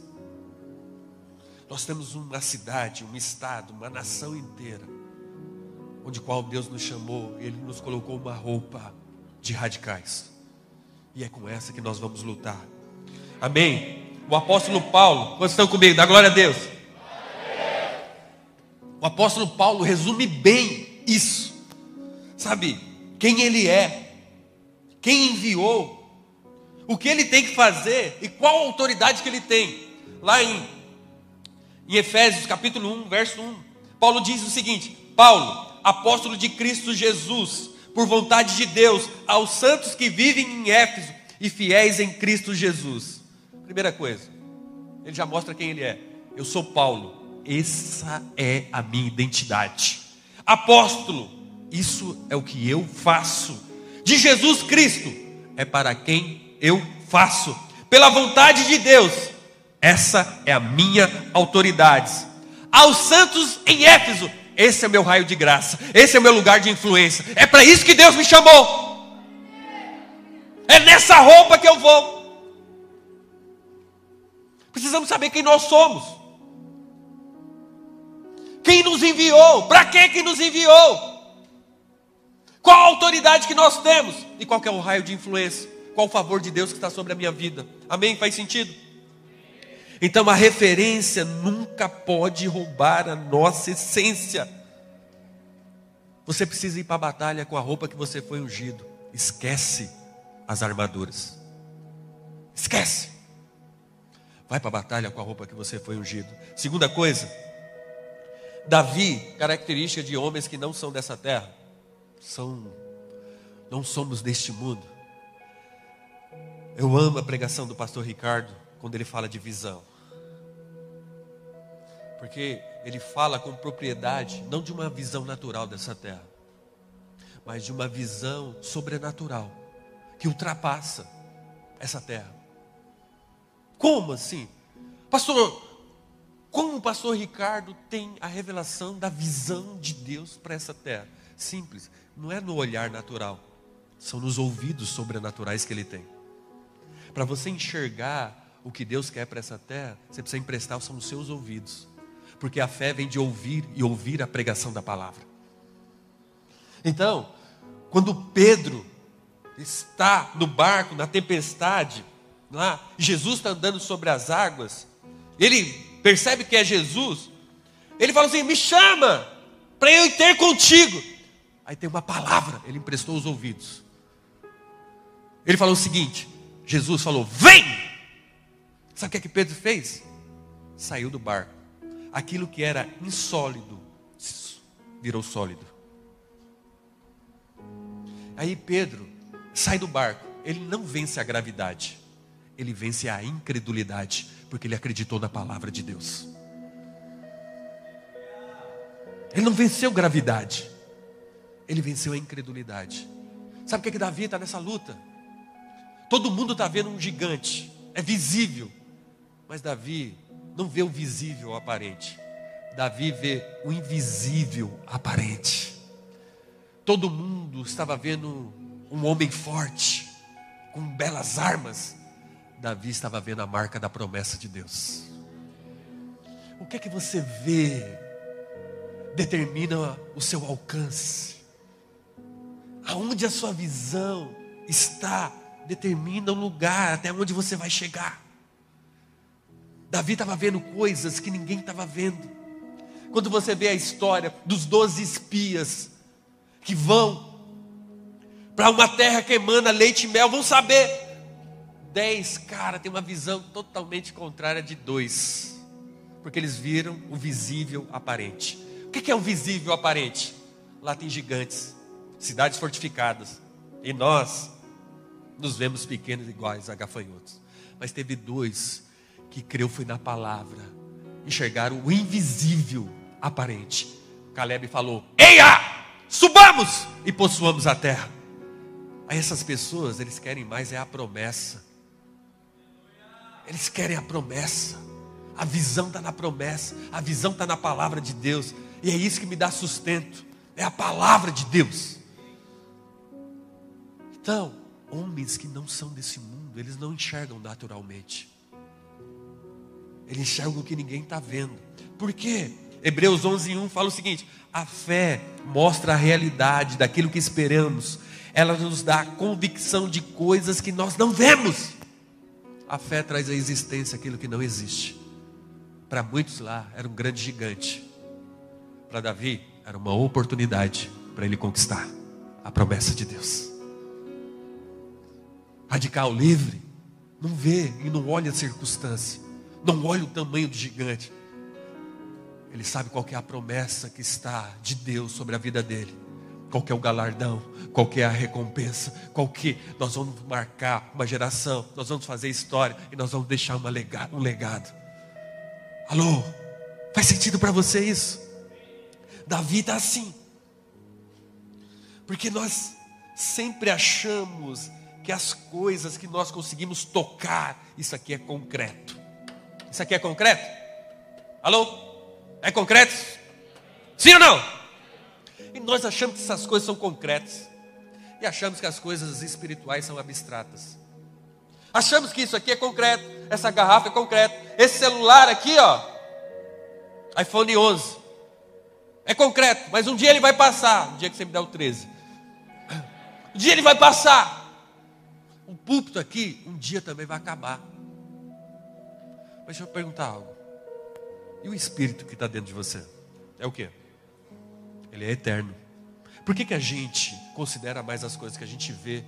Nós temos uma cidade, um estado, uma nação inteira, onde qual Deus nos chamou, Ele nos colocou uma roupa de radicais. E é com essa que nós vamos lutar. Amém? O apóstolo Paulo, quantos estão comigo? Dá glória a Deus. O apóstolo Paulo resume bem isso. Sabe, quem ele é, quem enviou, o que ele tem que fazer e qual autoridade que ele tem. Lá em, em Efésios capítulo 1, verso 1, Paulo diz o seguinte: Paulo, apóstolo de Cristo Jesus, por vontade de Deus, aos santos que vivem em Éfeso e fiéis em Cristo Jesus. Primeira coisa, ele já mostra quem ele é. Eu sou Paulo, essa é a minha identidade. Apóstolo, isso é o que eu faço. De Jesus Cristo, é para quem eu faço. Pela vontade de Deus, essa é a minha autoridade. Aos santos em Éfeso, esse é meu raio de graça. Esse é meu lugar de influência. É para isso que Deus me chamou. É nessa roupa que eu vou. Precisamos saber quem nós somos. Quem nos enviou? Para que que nos enviou? Qual a autoridade que nós temos? E qual é o raio de influência? Qual o favor de Deus que está sobre a minha vida? Amém? Faz sentido? Então a referência nunca pode roubar a nossa essência. Você precisa ir para a batalha com a roupa que você foi ungido. Esquece as armaduras. Esquece. Vai para a batalha com a roupa que você foi ungido. Segunda coisa, Davi, característica de homens que não são dessa terra, são não somos deste mundo. Eu amo a pregação do pastor Ricardo quando ele fala de visão. Porque ele fala com propriedade, não de uma visão natural dessa terra, mas de uma visão sobrenatural, que ultrapassa essa terra. Como assim? Pastor, como o pastor Ricardo tem a revelação da visão de Deus para essa terra? Simples, não é no olhar natural, são nos ouvidos sobrenaturais que ele tem. Para você enxergar o que Deus quer para essa terra, você precisa emprestar são os seus ouvidos. Porque a fé vem de ouvir e ouvir a pregação da palavra. Então, quando Pedro está no barco, na tempestade, lá, Jesus está andando sobre as águas, ele percebe que é Jesus, ele fala assim: me chama, para eu ter contigo. Aí tem uma palavra, ele emprestou os ouvidos. Ele falou o seguinte: Jesus falou: vem! Sabe o que, é que Pedro fez? Saiu do barco. Aquilo que era insólido virou sólido. Aí Pedro sai do barco. Ele não vence a gravidade, ele vence a incredulidade, porque ele acreditou na palavra de Deus. Ele não venceu gravidade, ele venceu a incredulidade. Sabe o que, é que Davi está nessa luta? Todo mundo está vendo um gigante, é visível, mas Davi não vê o visível o aparente. Davi vê o invisível aparente. Todo mundo estava vendo um homem forte, com belas armas. Davi estava vendo a marca da promessa de Deus. O que é que você vê determina o seu alcance. Aonde a sua visão está determina o lugar até onde você vai chegar. Davi estava vendo coisas que ninguém estava vendo. Quando você vê a história dos doze espias que vão para uma terra que emana leite e mel, vão saber. Dez, cara, tem uma visão totalmente contrária de dois, porque eles viram o visível aparente. O que é o visível aparente? Lá tem gigantes, cidades fortificadas, e nós nos vemos pequenos iguais a gafanhotos. Mas teve dois que creu foi na palavra, enxergaram o invisível aparente. Caleb falou: Eia, subamos e possuamos a terra. Aí essas pessoas, eles querem mais é a promessa. Eles querem a promessa. A visão está na promessa, a visão está na palavra de Deus. E é isso que me dá sustento. É a palavra de Deus. Então, homens que não são desse mundo, eles não enxergam naturalmente. Ele enxerga o que ninguém está vendo. Por quê? Hebreus 11, 1 fala o seguinte: a fé mostra a realidade daquilo que esperamos, ela nos dá a convicção de coisas que nós não vemos. A fé traz à existência aquilo que não existe. Para muitos lá era um grande gigante, para Davi era uma oportunidade para ele conquistar a promessa de Deus. Radical livre, não vê e não olha a circunstância não olha o tamanho do gigante. Ele sabe qual é a promessa que está de Deus sobre a vida dele. Qual é o galardão, qual é a recompensa, qual que nós vamos marcar uma geração, nós vamos fazer história e nós vamos deixar um legado. Alô? Faz sentido para você isso? Davi está assim. Porque nós sempre achamos que as coisas que nós conseguimos tocar, isso aqui é concreto. Isso aqui é concreto? Alô? É concreto? Sim ou não? E nós achamos que essas coisas são concretas. E achamos que as coisas espirituais são abstratas. Achamos que isso aqui é concreto, essa garrafa é concreta, esse celular aqui, ó, iPhone 11, é concreto, mas um dia ele vai passar. Um dia que você me dá o 13, um dia ele vai passar. O púlpito aqui, um dia também vai acabar. Mas deixa eu perguntar algo. E o Espírito que está dentro de você? É o que? Ele é eterno. Por que, que a gente considera mais as coisas que a gente vê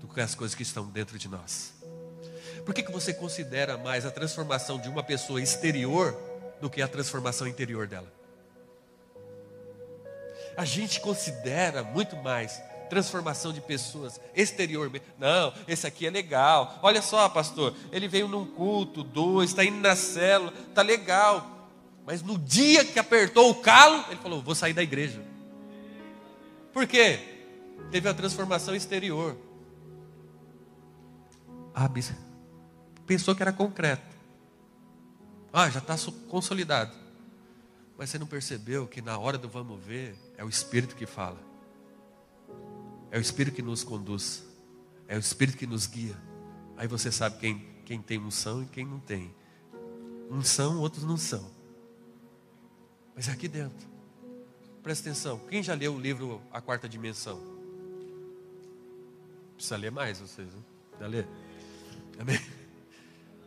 do que as coisas que estão dentro de nós? Por que, que você considera mais a transformação de uma pessoa exterior do que a transformação interior dela? A gente considera muito mais transformação de pessoas exteriormente. Não, esse aqui é legal. Olha só, pastor, ele veio num culto, dois, está indo na célula, está legal. Mas no dia que apertou o calo, ele falou: Vou sair da igreja. Por quê? Teve a transformação exterior. Ah, pensou que era concreto. Ah, já está consolidado. Mas você não percebeu que na hora do vamos ver, é o Espírito que fala. É o Espírito que nos conduz. É o Espírito que nos guia. Aí você sabe quem, quem tem unção e quem não tem. Uns são, outros não são. Mas é aqui dentro. Presta atenção. Quem já leu o livro A Quarta Dimensão? Precisa ler mais, vocês, né? Lê? Amém?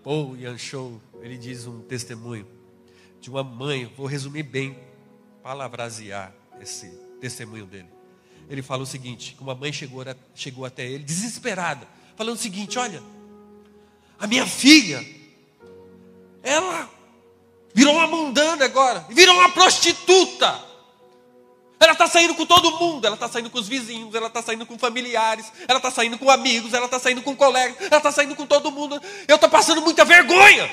Paul Yanchou, ele diz um testemunho de uma mãe, vou resumir bem, palavrasear esse testemunho dele. Ele fala o seguinte: que uma mãe chegou, chegou até ele desesperada, falando o seguinte: olha, a minha filha, ela virou uma mundana agora, virou uma prostituta. Ela está saindo com todo mundo, ela está saindo com os vizinhos, ela está saindo com familiares, ela está saindo com amigos, ela está saindo com colegas, ela está saindo com todo mundo. Eu estou passando muita vergonha.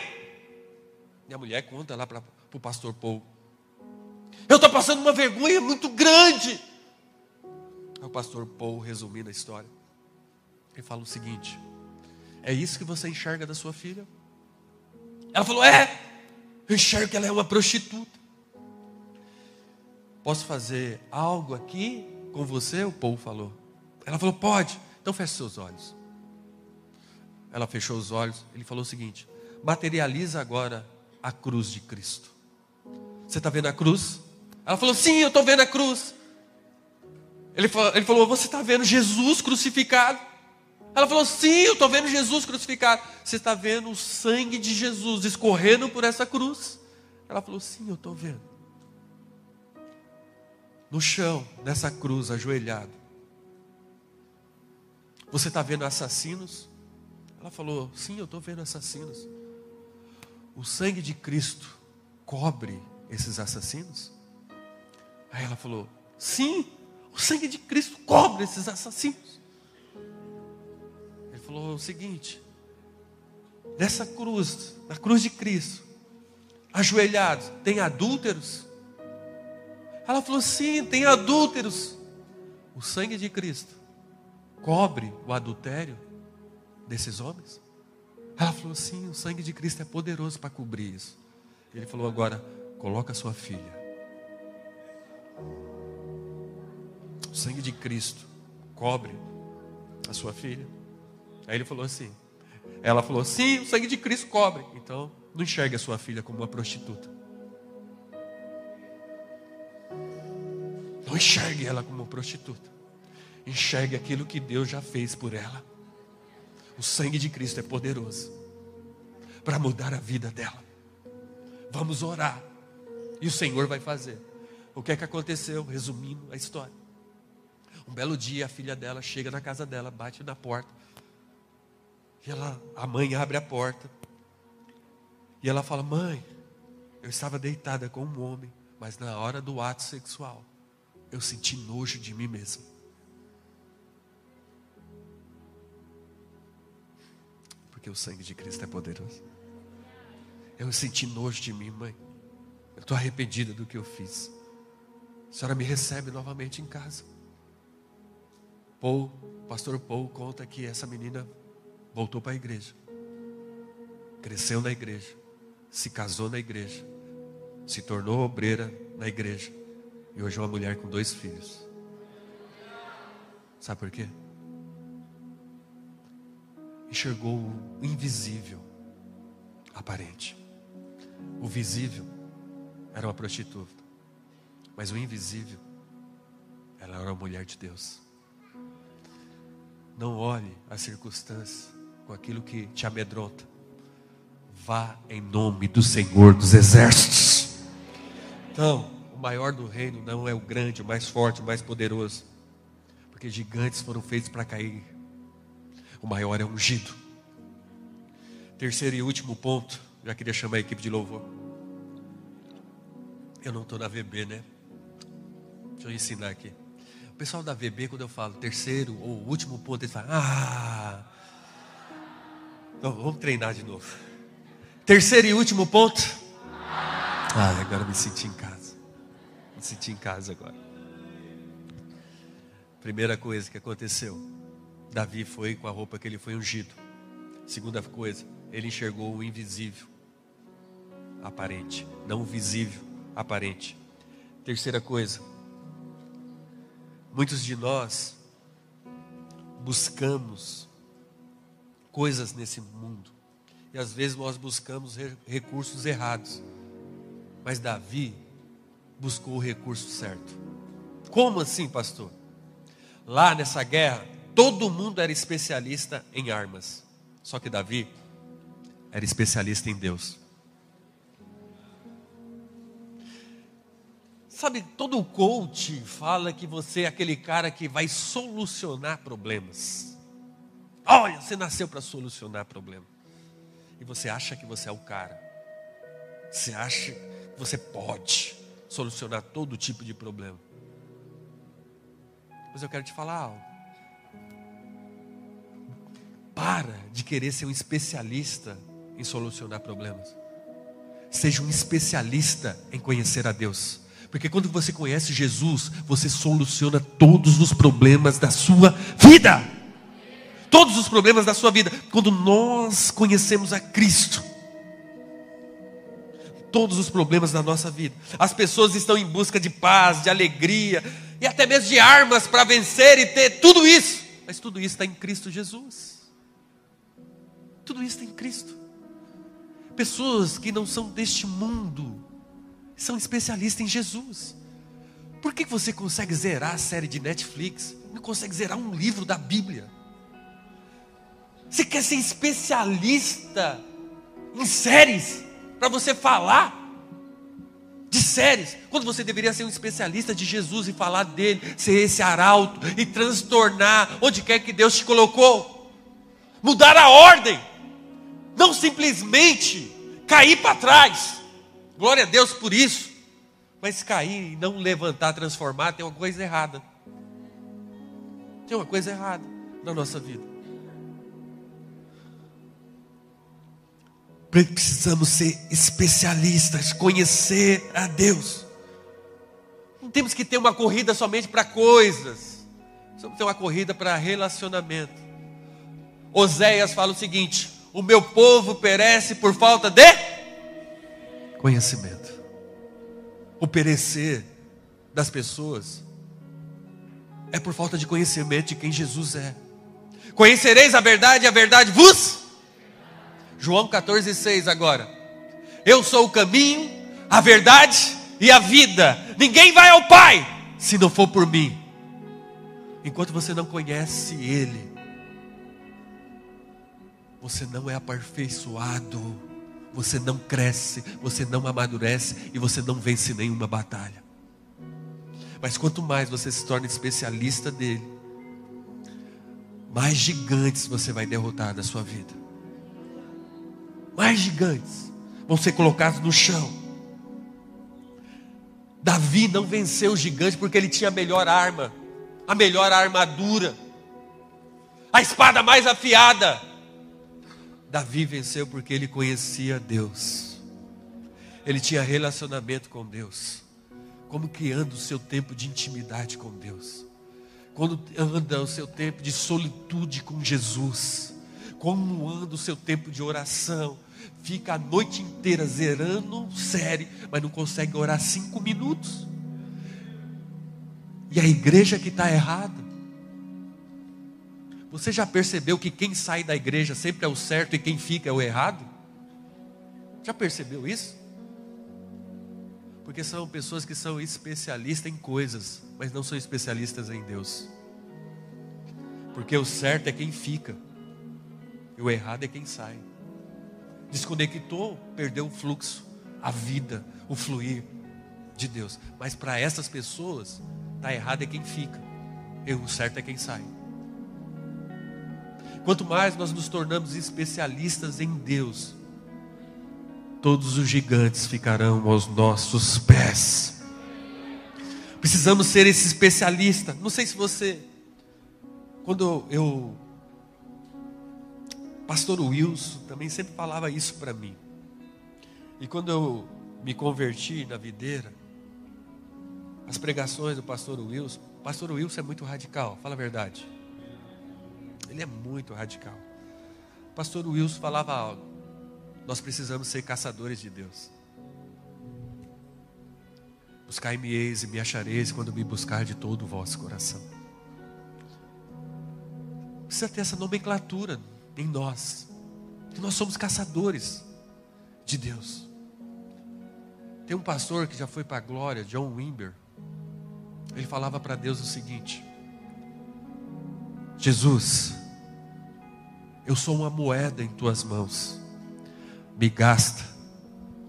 E a mulher conta lá para o pastor Paul. Eu estou passando uma vergonha muito grande. Aí o pastor Paul, resumindo a história, ele fala o seguinte: É isso que você enxerga da sua filha? Ela falou: É, eu enxergo que ela é uma prostituta. Posso fazer algo aqui com você? O povo falou. Ela falou: Pode. Então feche seus olhos. Ela fechou os olhos. Ele falou o seguinte: Materializa agora a cruz de Cristo. Você está vendo a cruz? Ela falou: Sim, eu estou vendo a cruz. Ele falou, ele falou: Você está vendo Jesus crucificado? Ela falou: Sim, eu estou vendo Jesus crucificado. Você está vendo o sangue de Jesus escorrendo por essa cruz? Ela falou: Sim, eu estou vendo no chão, nessa cruz, ajoelhado. Você está vendo assassinos? Ela falou: Sim, eu estou vendo assassinos. O sangue de Cristo cobre esses assassinos? Aí ela falou: Sim, o sangue de Cristo cobre esses assassinos. Ele falou o seguinte: nessa cruz, na cruz de Cristo, ajoelhados, tem adúlteros, ela falou: sim, tem adúlteros. O sangue de Cristo cobre o adultério desses homens? Ela falou: sim, o sangue de Cristo é poderoso para cobrir isso. Ele falou: agora, coloca a sua filha. O sangue de Cristo cobre a sua filha. Aí ele falou assim. Ela falou: sim, o sangue de Cristo cobre. Então, não enxergue a sua filha como uma prostituta. Não enxergue ela como prostituta. Enxergue aquilo que Deus já fez por ela. O sangue de Cristo é poderoso para mudar a vida dela. Vamos orar. E o Senhor vai fazer. O que é que aconteceu? Resumindo a história. Um belo dia a filha dela chega na casa dela, bate na porta. E ela, a mãe abre a porta. E ela fala: "Mãe, eu estava deitada com um homem, mas na hora do ato sexual, eu senti nojo de mim mesmo. Porque o sangue de Cristo é poderoso. Eu senti nojo de mim, mãe. Eu estou arrependida do que eu fiz. A senhora me recebe novamente em casa. Paul, pastor Paul conta que essa menina voltou para a igreja. Cresceu na igreja. Se casou na igreja. Se tornou obreira na igreja e hoje é uma mulher com dois filhos. Sabe por quê? Enxergou o invisível, aparente. O visível era uma prostituta, mas o invisível, ela era uma mulher de Deus. Não olhe as circunstâncias com aquilo que te amedronta. Vá em nome do Senhor dos Exércitos. Então, maior do reino não é o grande, o mais forte, o mais poderoso. Porque gigantes foram feitos para cair. O maior é ungido. Terceiro e último ponto, já queria chamar a equipe de louvor. Eu não estou na VB, né? Deixa eu ensinar aqui. O pessoal da VB, quando eu falo terceiro ou último ponto, eles falam, ah. Então, vamos treinar de novo. Terceiro e último ponto. Ah, agora me senti em casa. Me senti em casa agora. Primeira coisa que aconteceu: Davi foi com a roupa que ele foi ungido. Segunda coisa, ele enxergou o invisível, aparente, não o visível, aparente. Terceira coisa, muitos de nós buscamos coisas nesse mundo e às vezes nós buscamos recursos errados. Mas Davi buscou o recurso certo. Como assim, pastor? Lá nessa guerra, todo mundo era especialista em armas. Só que Davi era especialista em Deus. Sabe, todo coach fala que você é aquele cara que vai solucionar problemas. Olha, você nasceu para solucionar problemas. E você acha que você é o cara. Você acha que você pode solucionar todo tipo de problema. Mas eu quero te falar algo. Para de querer ser um especialista em solucionar problemas. Seja um especialista em conhecer a Deus. Porque quando você conhece Jesus, você soluciona todos os problemas da sua vida. Todos os problemas da sua vida. Quando nós conhecemos a Cristo, todos os problemas da nossa vida. As pessoas estão em busca de paz, de alegria, e até mesmo de armas para vencer e ter tudo isso. Mas tudo isso está em Cristo Jesus. Tudo isso está em Cristo. Pessoas que não são deste mundo são especialistas em Jesus. Por que você consegue zerar a série de Netflix? Não consegue zerar um livro da Bíblia? Você quer ser especialista em séries para você falar? de séries, quando você deveria ser um especialista de Jesus e falar dele, ser esse arauto e transtornar onde quer que Deus te colocou, mudar a ordem, não simplesmente cair para trás. Glória a Deus por isso. Mas cair e não levantar, transformar, tem uma coisa errada. Tem uma coisa errada na nossa vida. Precisamos ser especialistas, conhecer a Deus. Não temos que ter uma corrida somente para coisas. Precisamos ter uma corrida para relacionamento. Oséias fala o seguinte: O meu povo perece por falta de conhecimento. O perecer das pessoas é por falta de conhecimento de quem Jesus é. Conhecereis a verdade e a verdade vos João 14, 6 agora. Eu sou o caminho, a verdade e a vida. Ninguém vai ao Pai se não for por mim. Enquanto você não conhece Ele, você não é aperfeiçoado, você não cresce, você não amadurece e você não vence nenhuma batalha. Mas quanto mais você se torna especialista dele, mais gigantes você vai derrotar na sua vida mais gigantes vão ser colocados no chão. Davi não venceu o gigante porque ele tinha a melhor arma, a melhor armadura, a espada mais afiada. Davi venceu porque ele conhecia Deus, ele tinha relacionamento com Deus. Como anda o seu tempo de intimidade com Deus? Quando anda o seu tempo de solitude com Jesus? Como anda o seu tempo de oração? fica a noite inteira zerando série, mas não consegue orar cinco minutos. E a igreja que está errada. Você já percebeu que quem sai da igreja sempre é o certo e quem fica é o errado? Já percebeu isso? Porque são pessoas que são especialistas em coisas, mas não são especialistas em Deus. Porque o certo é quem fica, e o errado é quem sai desconectou, perdeu o fluxo, a vida, o fluir de Deus. Mas para essas pessoas, está errado é quem fica, o certo é quem sai. Quanto mais nós nos tornamos especialistas em Deus, todos os gigantes ficarão aos nossos pés. Precisamos ser esse especialista. Não sei se você, quando eu Pastor Wilson também sempre falava isso para mim. E quando eu me converti na videira, as pregações do pastor Wilson, pastor Wilson é muito radical, fala a verdade. Ele é muito radical. Pastor Wilson falava algo. Nós precisamos ser caçadores de Deus. Buscai-me-eis e me achareis quando me buscar de todo o vosso coração. Precisa ter essa nomenclatura em nós. Que nós somos caçadores de Deus. Tem um pastor que já foi para a glória, John Wimber. Ele falava para Deus o seguinte: Jesus, eu sou uma moeda em tuas mãos, me gasta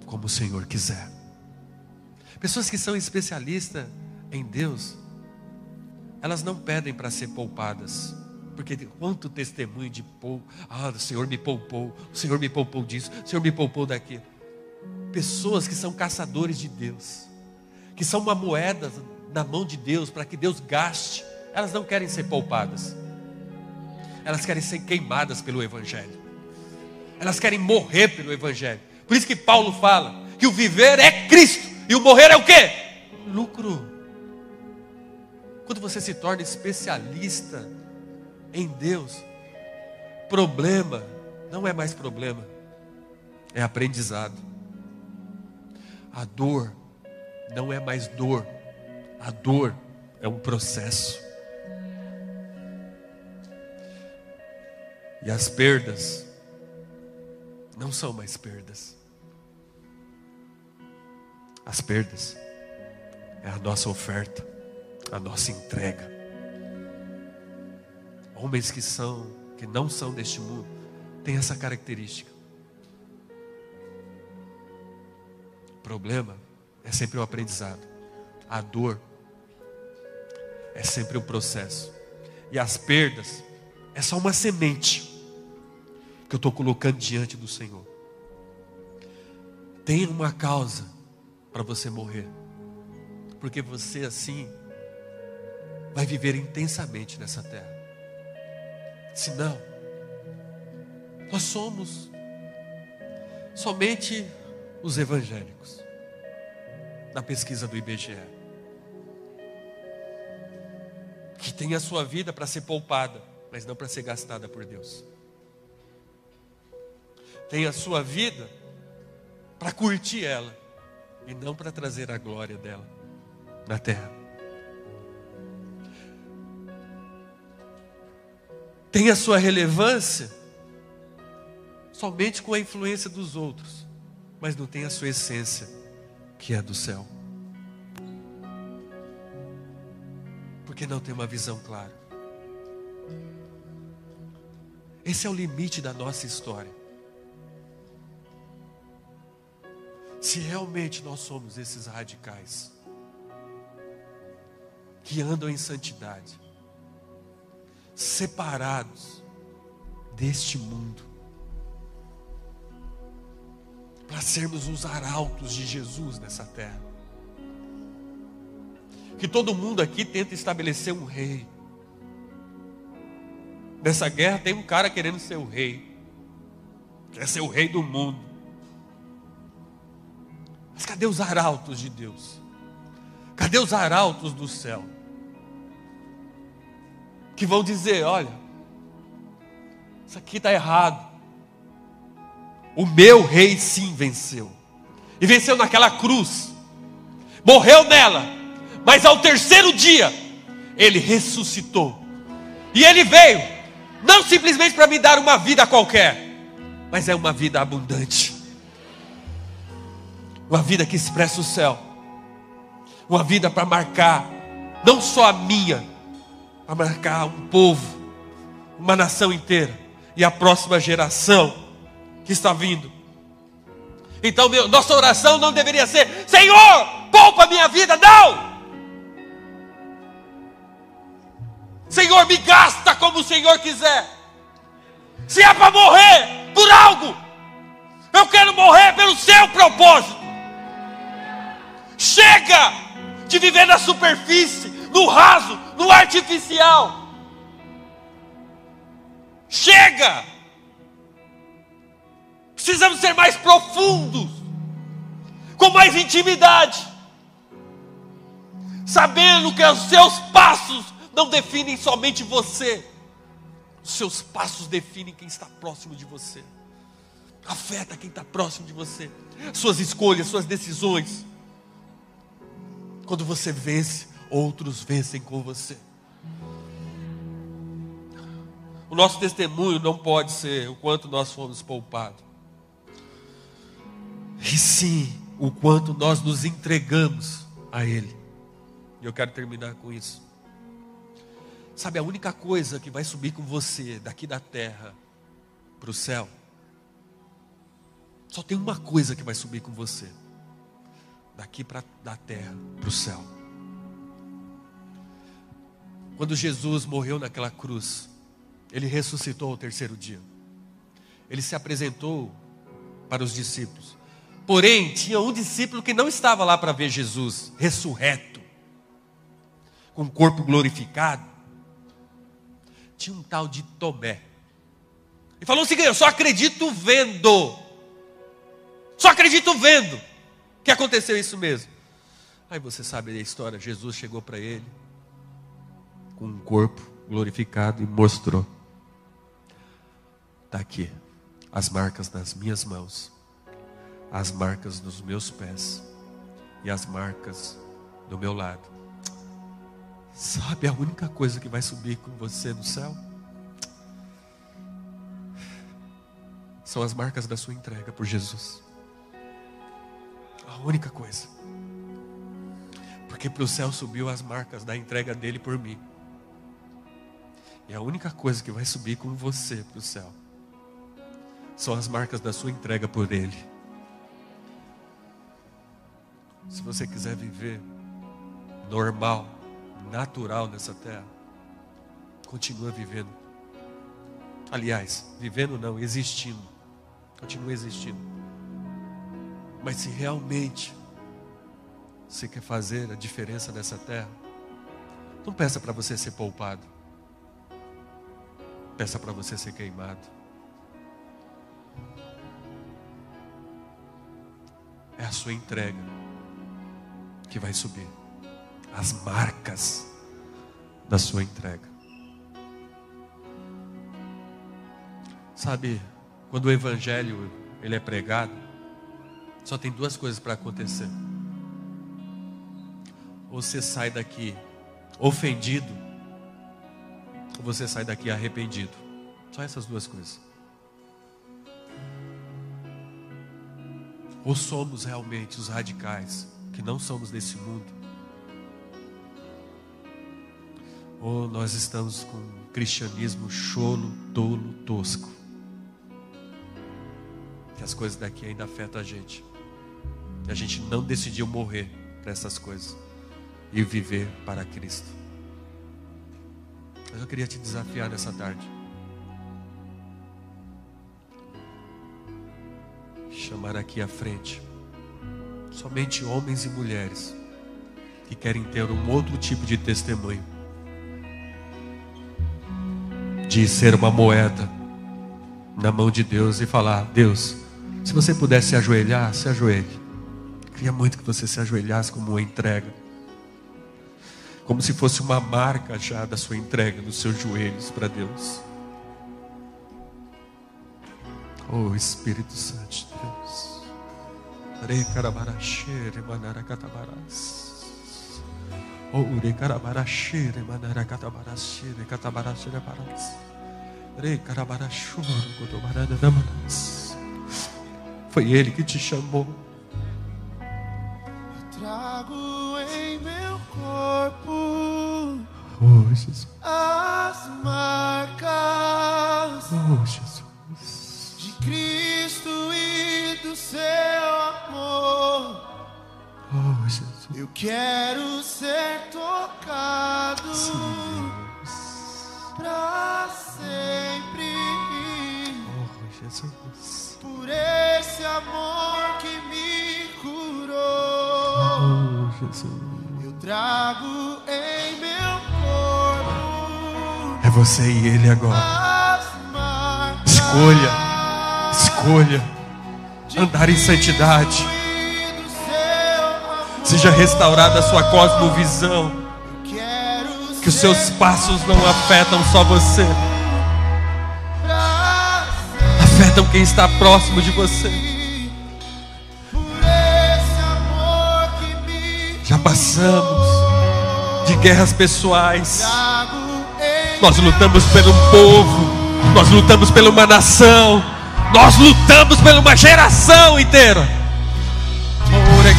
como o Senhor quiser. Pessoas que são especialistas em Deus, elas não pedem para ser poupadas, porque quanto testemunho de pou, ah, o Senhor me poupou, o Senhor me poupou disso, o Senhor me poupou daquilo. Pessoas que são caçadores de Deus, que são uma moeda na mão de Deus para que Deus gaste, elas não querem ser poupadas, elas querem ser queimadas pelo Evangelho, elas querem morrer pelo Evangelho. Por isso que Paulo fala que o viver é Cristo e o morrer é o que? Lucro. Quando você se torna especialista em Deus, problema não é mais problema, é aprendizado. A dor não é mais dor, a dor é um processo. E as perdas não são mais perdas. As perdas é a nossa oferta, a nossa entrega. Homens que são, que não são deste mundo, têm essa característica. O problema é sempre o um aprendizado. A dor é sempre um processo. E as perdas é só uma semente que eu estou colocando diante do Senhor. Tem uma causa para você morrer, porque você assim vai viver intensamente nessa terra. Se não, nós somos somente os evangélicos, na pesquisa do IBGE, que tem a sua vida para ser poupada, mas não para ser gastada por Deus. Tem a sua vida para curtir ela, e não para trazer a glória dela na terra. Tem a sua relevância somente com a influência dos outros, mas não tem a sua essência, que é do céu. Porque não tem uma visão clara. Esse é o limite da nossa história. Se realmente nós somos esses radicais que andam em santidade, separados deste mundo, para sermos os arautos de Jesus nessa terra. Que todo mundo aqui tenta estabelecer um rei. Nessa guerra tem um cara querendo ser o rei, quer ser o rei do mundo. Mas cadê os arautos de Deus? Cadê os arautos do céu? Que vão dizer: olha, isso aqui está errado. O meu rei sim venceu. E venceu naquela cruz. Morreu nela. Mas ao terceiro dia, ele ressuscitou. E ele veio, não simplesmente para me dar uma vida qualquer, mas é uma vida abundante. Uma vida que expressa o céu. Uma vida para marcar não só a minha, a marcar um povo, uma nação inteira e a próxima geração que está vindo. Então, meu, nossa oração não deveria ser: Senhor, poupa a minha vida, não! Senhor, me gasta como o Senhor quiser. Se é para morrer por algo, eu quero morrer pelo seu propósito. Chega de viver na superfície, no raso, no artificial. Chega! Precisamos ser mais profundos. com mais intimidade, sabendo que os seus passos não definem somente você, os seus passos definem quem está próximo de você, afeta quem está próximo de você, suas escolhas, suas decisões. Quando você vence, outros vencem com você. O nosso testemunho não pode ser o quanto nós fomos poupados, e sim o quanto nós nos entregamos a Ele. E eu quero terminar com isso. Sabe, a única coisa que vai subir com você daqui da terra para o céu, só tem uma coisa que vai subir com você daqui para da terra para o céu. Quando Jesus morreu naquela cruz, ele ressuscitou ao terceiro dia. Ele se apresentou para os discípulos. Porém, tinha um discípulo que não estava lá para ver Jesus ressurreto, com o corpo glorificado. Tinha um tal de Tomé. E falou o seguinte: Eu só acredito vendo. Só acredito vendo que aconteceu isso mesmo. Aí você sabe a história: Jesus chegou para ele com um corpo glorificado e mostrou: Está aqui as marcas das minhas mãos, as marcas dos meus pés e as marcas do meu lado. Sabe a única coisa que vai subir com você no céu? São as marcas da sua entrega por Jesus. A única coisa. Porque para o céu subiu as marcas da entrega dele por mim. E a única coisa que vai subir com você para o céu são as marcas da sua entrega por ele. Se você quiser viver normal, natural nessa terra, continua vivendo. Aliás, vivendo não, existindo. Continua existindo. Mas se realmente você quer fazer a diferença nessa terra, não peça para você ser poupado. Peça para você ser queimado. É a sua entrega que vai subir. As marcas da sua entrega. Sabe, quando o evangelho ele é pregado, só tem duas coisas para acontecer. Ou você sai daqui ofendido, ou você sai daqui arrependido. Só essas duas coisas. Ou somos realmente os radicais, que não somos desse mundo, ou nós estamos com um cristianismo cholo, tolo, tosco. Que as coisas daqui ainda afetam a gente. E a gente não decidiu morrer para essas coisas e viver para Cristo. Mas eu queria te desafiar nessa tarde. Chamar aqui à frente somente homens e mulheres que querem ter um outro tipo de testemunho de ser uma moeda na mão de Deus e falar: Deus, se você pudesse se ajoelhar, se ajoelhe. Queria muito que você se ajoelhasse como uma entrega, como se fosse uma marca já da sua entrega nos seus joelhos para Deus. Oh Espírito Santo de Deus. Recarabarachere manaracatabaras. Oh recarabarachere manaracatabarachere catabarachere paras. Recarabarachoro cotobarada damaras. Foi Ele que te chamou. Jesus. as marcas Oh Jesus. de Cristo e do seu amor. Oh Jesus. Eu quero ser tocado pra sempre Oh Jesus. por esse amor que me curou. Oh Jesus. Eu trago em meu você e Ele agora. Escolha. Escolha andar em santidade. Seja restaurada a sua cosmovisão. Que os seus passos não afetam só você, afetam quem está próximo de você. Já passamos de guerras pessoais. Nós lutamos pelo povo, nós lutamos por uma nação, nós lutamos por uma geração inteira. Ore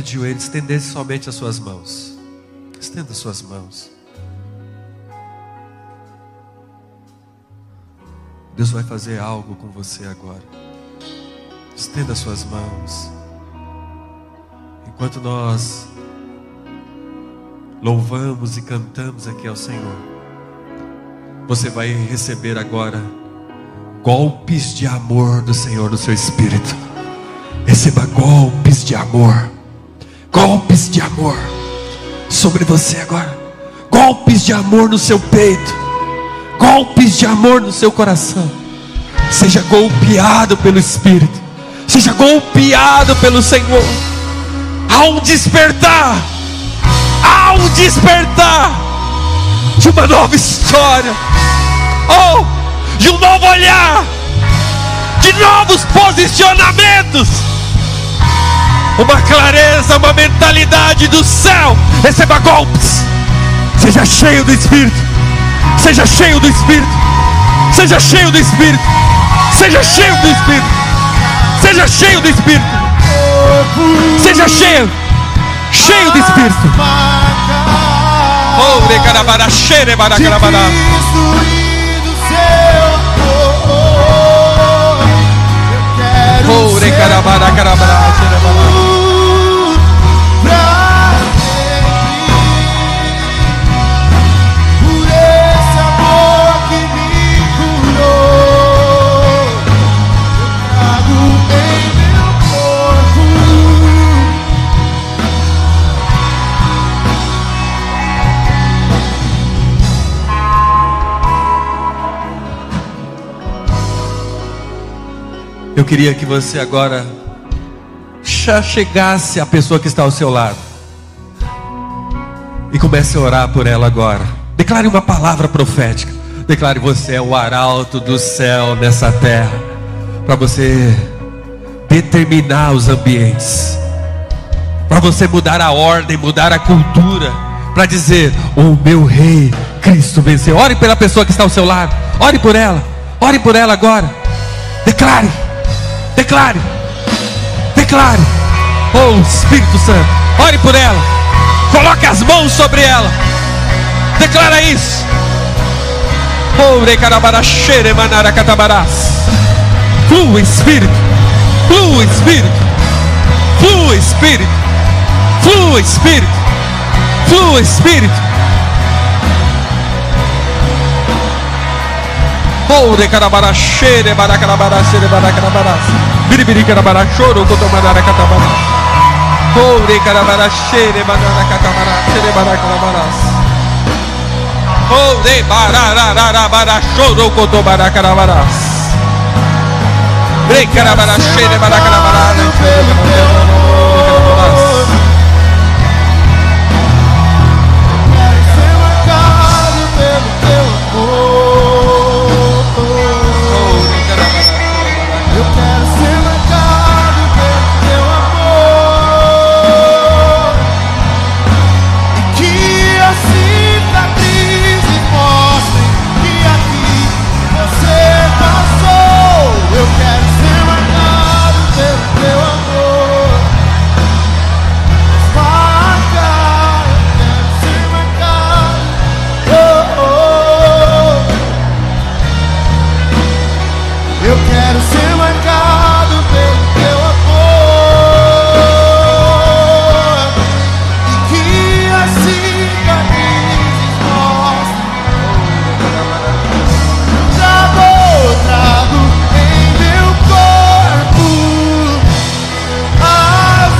de joelho, estendesse somente as suas mãos. Estenda as suas mãos. Deus vai fazer algo com você agora. Estenda as suas mãos. Enquanto nós louvamos e cantamos aqui ao Senhor, você vai receber agora golpes de amor do Senhor no seu espírito. Receba golpes de amor. Golpes de amor sobre você agora. Golpes de amor no seu peito. Golpes de amor no seu coração. Seja golpeado pelo Espírito. Seja golpeado pelo Senhor. Um despertar. Um despertar de uma nova história. Oh, de um novo olhar. De novos posicionamentos uma clareza, uma mentalidade do céu. Receba golpes. Seja cheio do Espírito. Seja cheio do Espírito. Seja cheio do Espírito. Seja cheio do Espírito. Seja cheio do Espírito. Seja cheio. Cheio do Espírito. Oh, recarabará, xere, baracarabará. Cristo do seu amor. Eu quero Oh, ser queria que você agora já chegasse à pessoa que está ao seu lado e comece a orar por ela agora. Declare uma palavra profética. Declare você é o arauto do céu nessa terra para você determinar os ambientes, para você mudar a ordem, mudar a cultura, para dizer: o meu rei Cristo venceu. Ore pela pessoa que está ao seu lado. Ore por ela. Ore por ela agora. Declare. Declare. Declare. Oh Espírito Santo. Ore por ela. Coloque as mãos sobre ela. Declara isso. Recarabarachere manaracatabarás. Flua Espírito. Flua Espírito. Flua Espírito. Flua Espírito. Flua Espírito. Oh, recarabarachere baracarabarachere baracarabarás. Biribiri carabarachoro cotomanaracatabarás. Oh, recarabarachere manaracatabarachere baracarabarás. Oh, de bararararabarachoro cotobaracarabarás. Recarabarachere baracarabarás. Quero ser Eu quero ser marcado pelo teu amor e que as cicatrizes mostrem. Trago, trago em meu corpo as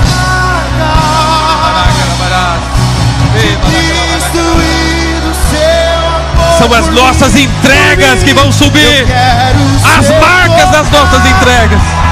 marcas de Cristo e do seu amor. São as nossas entregas que vão subir. As ser marcas das nossas entregas.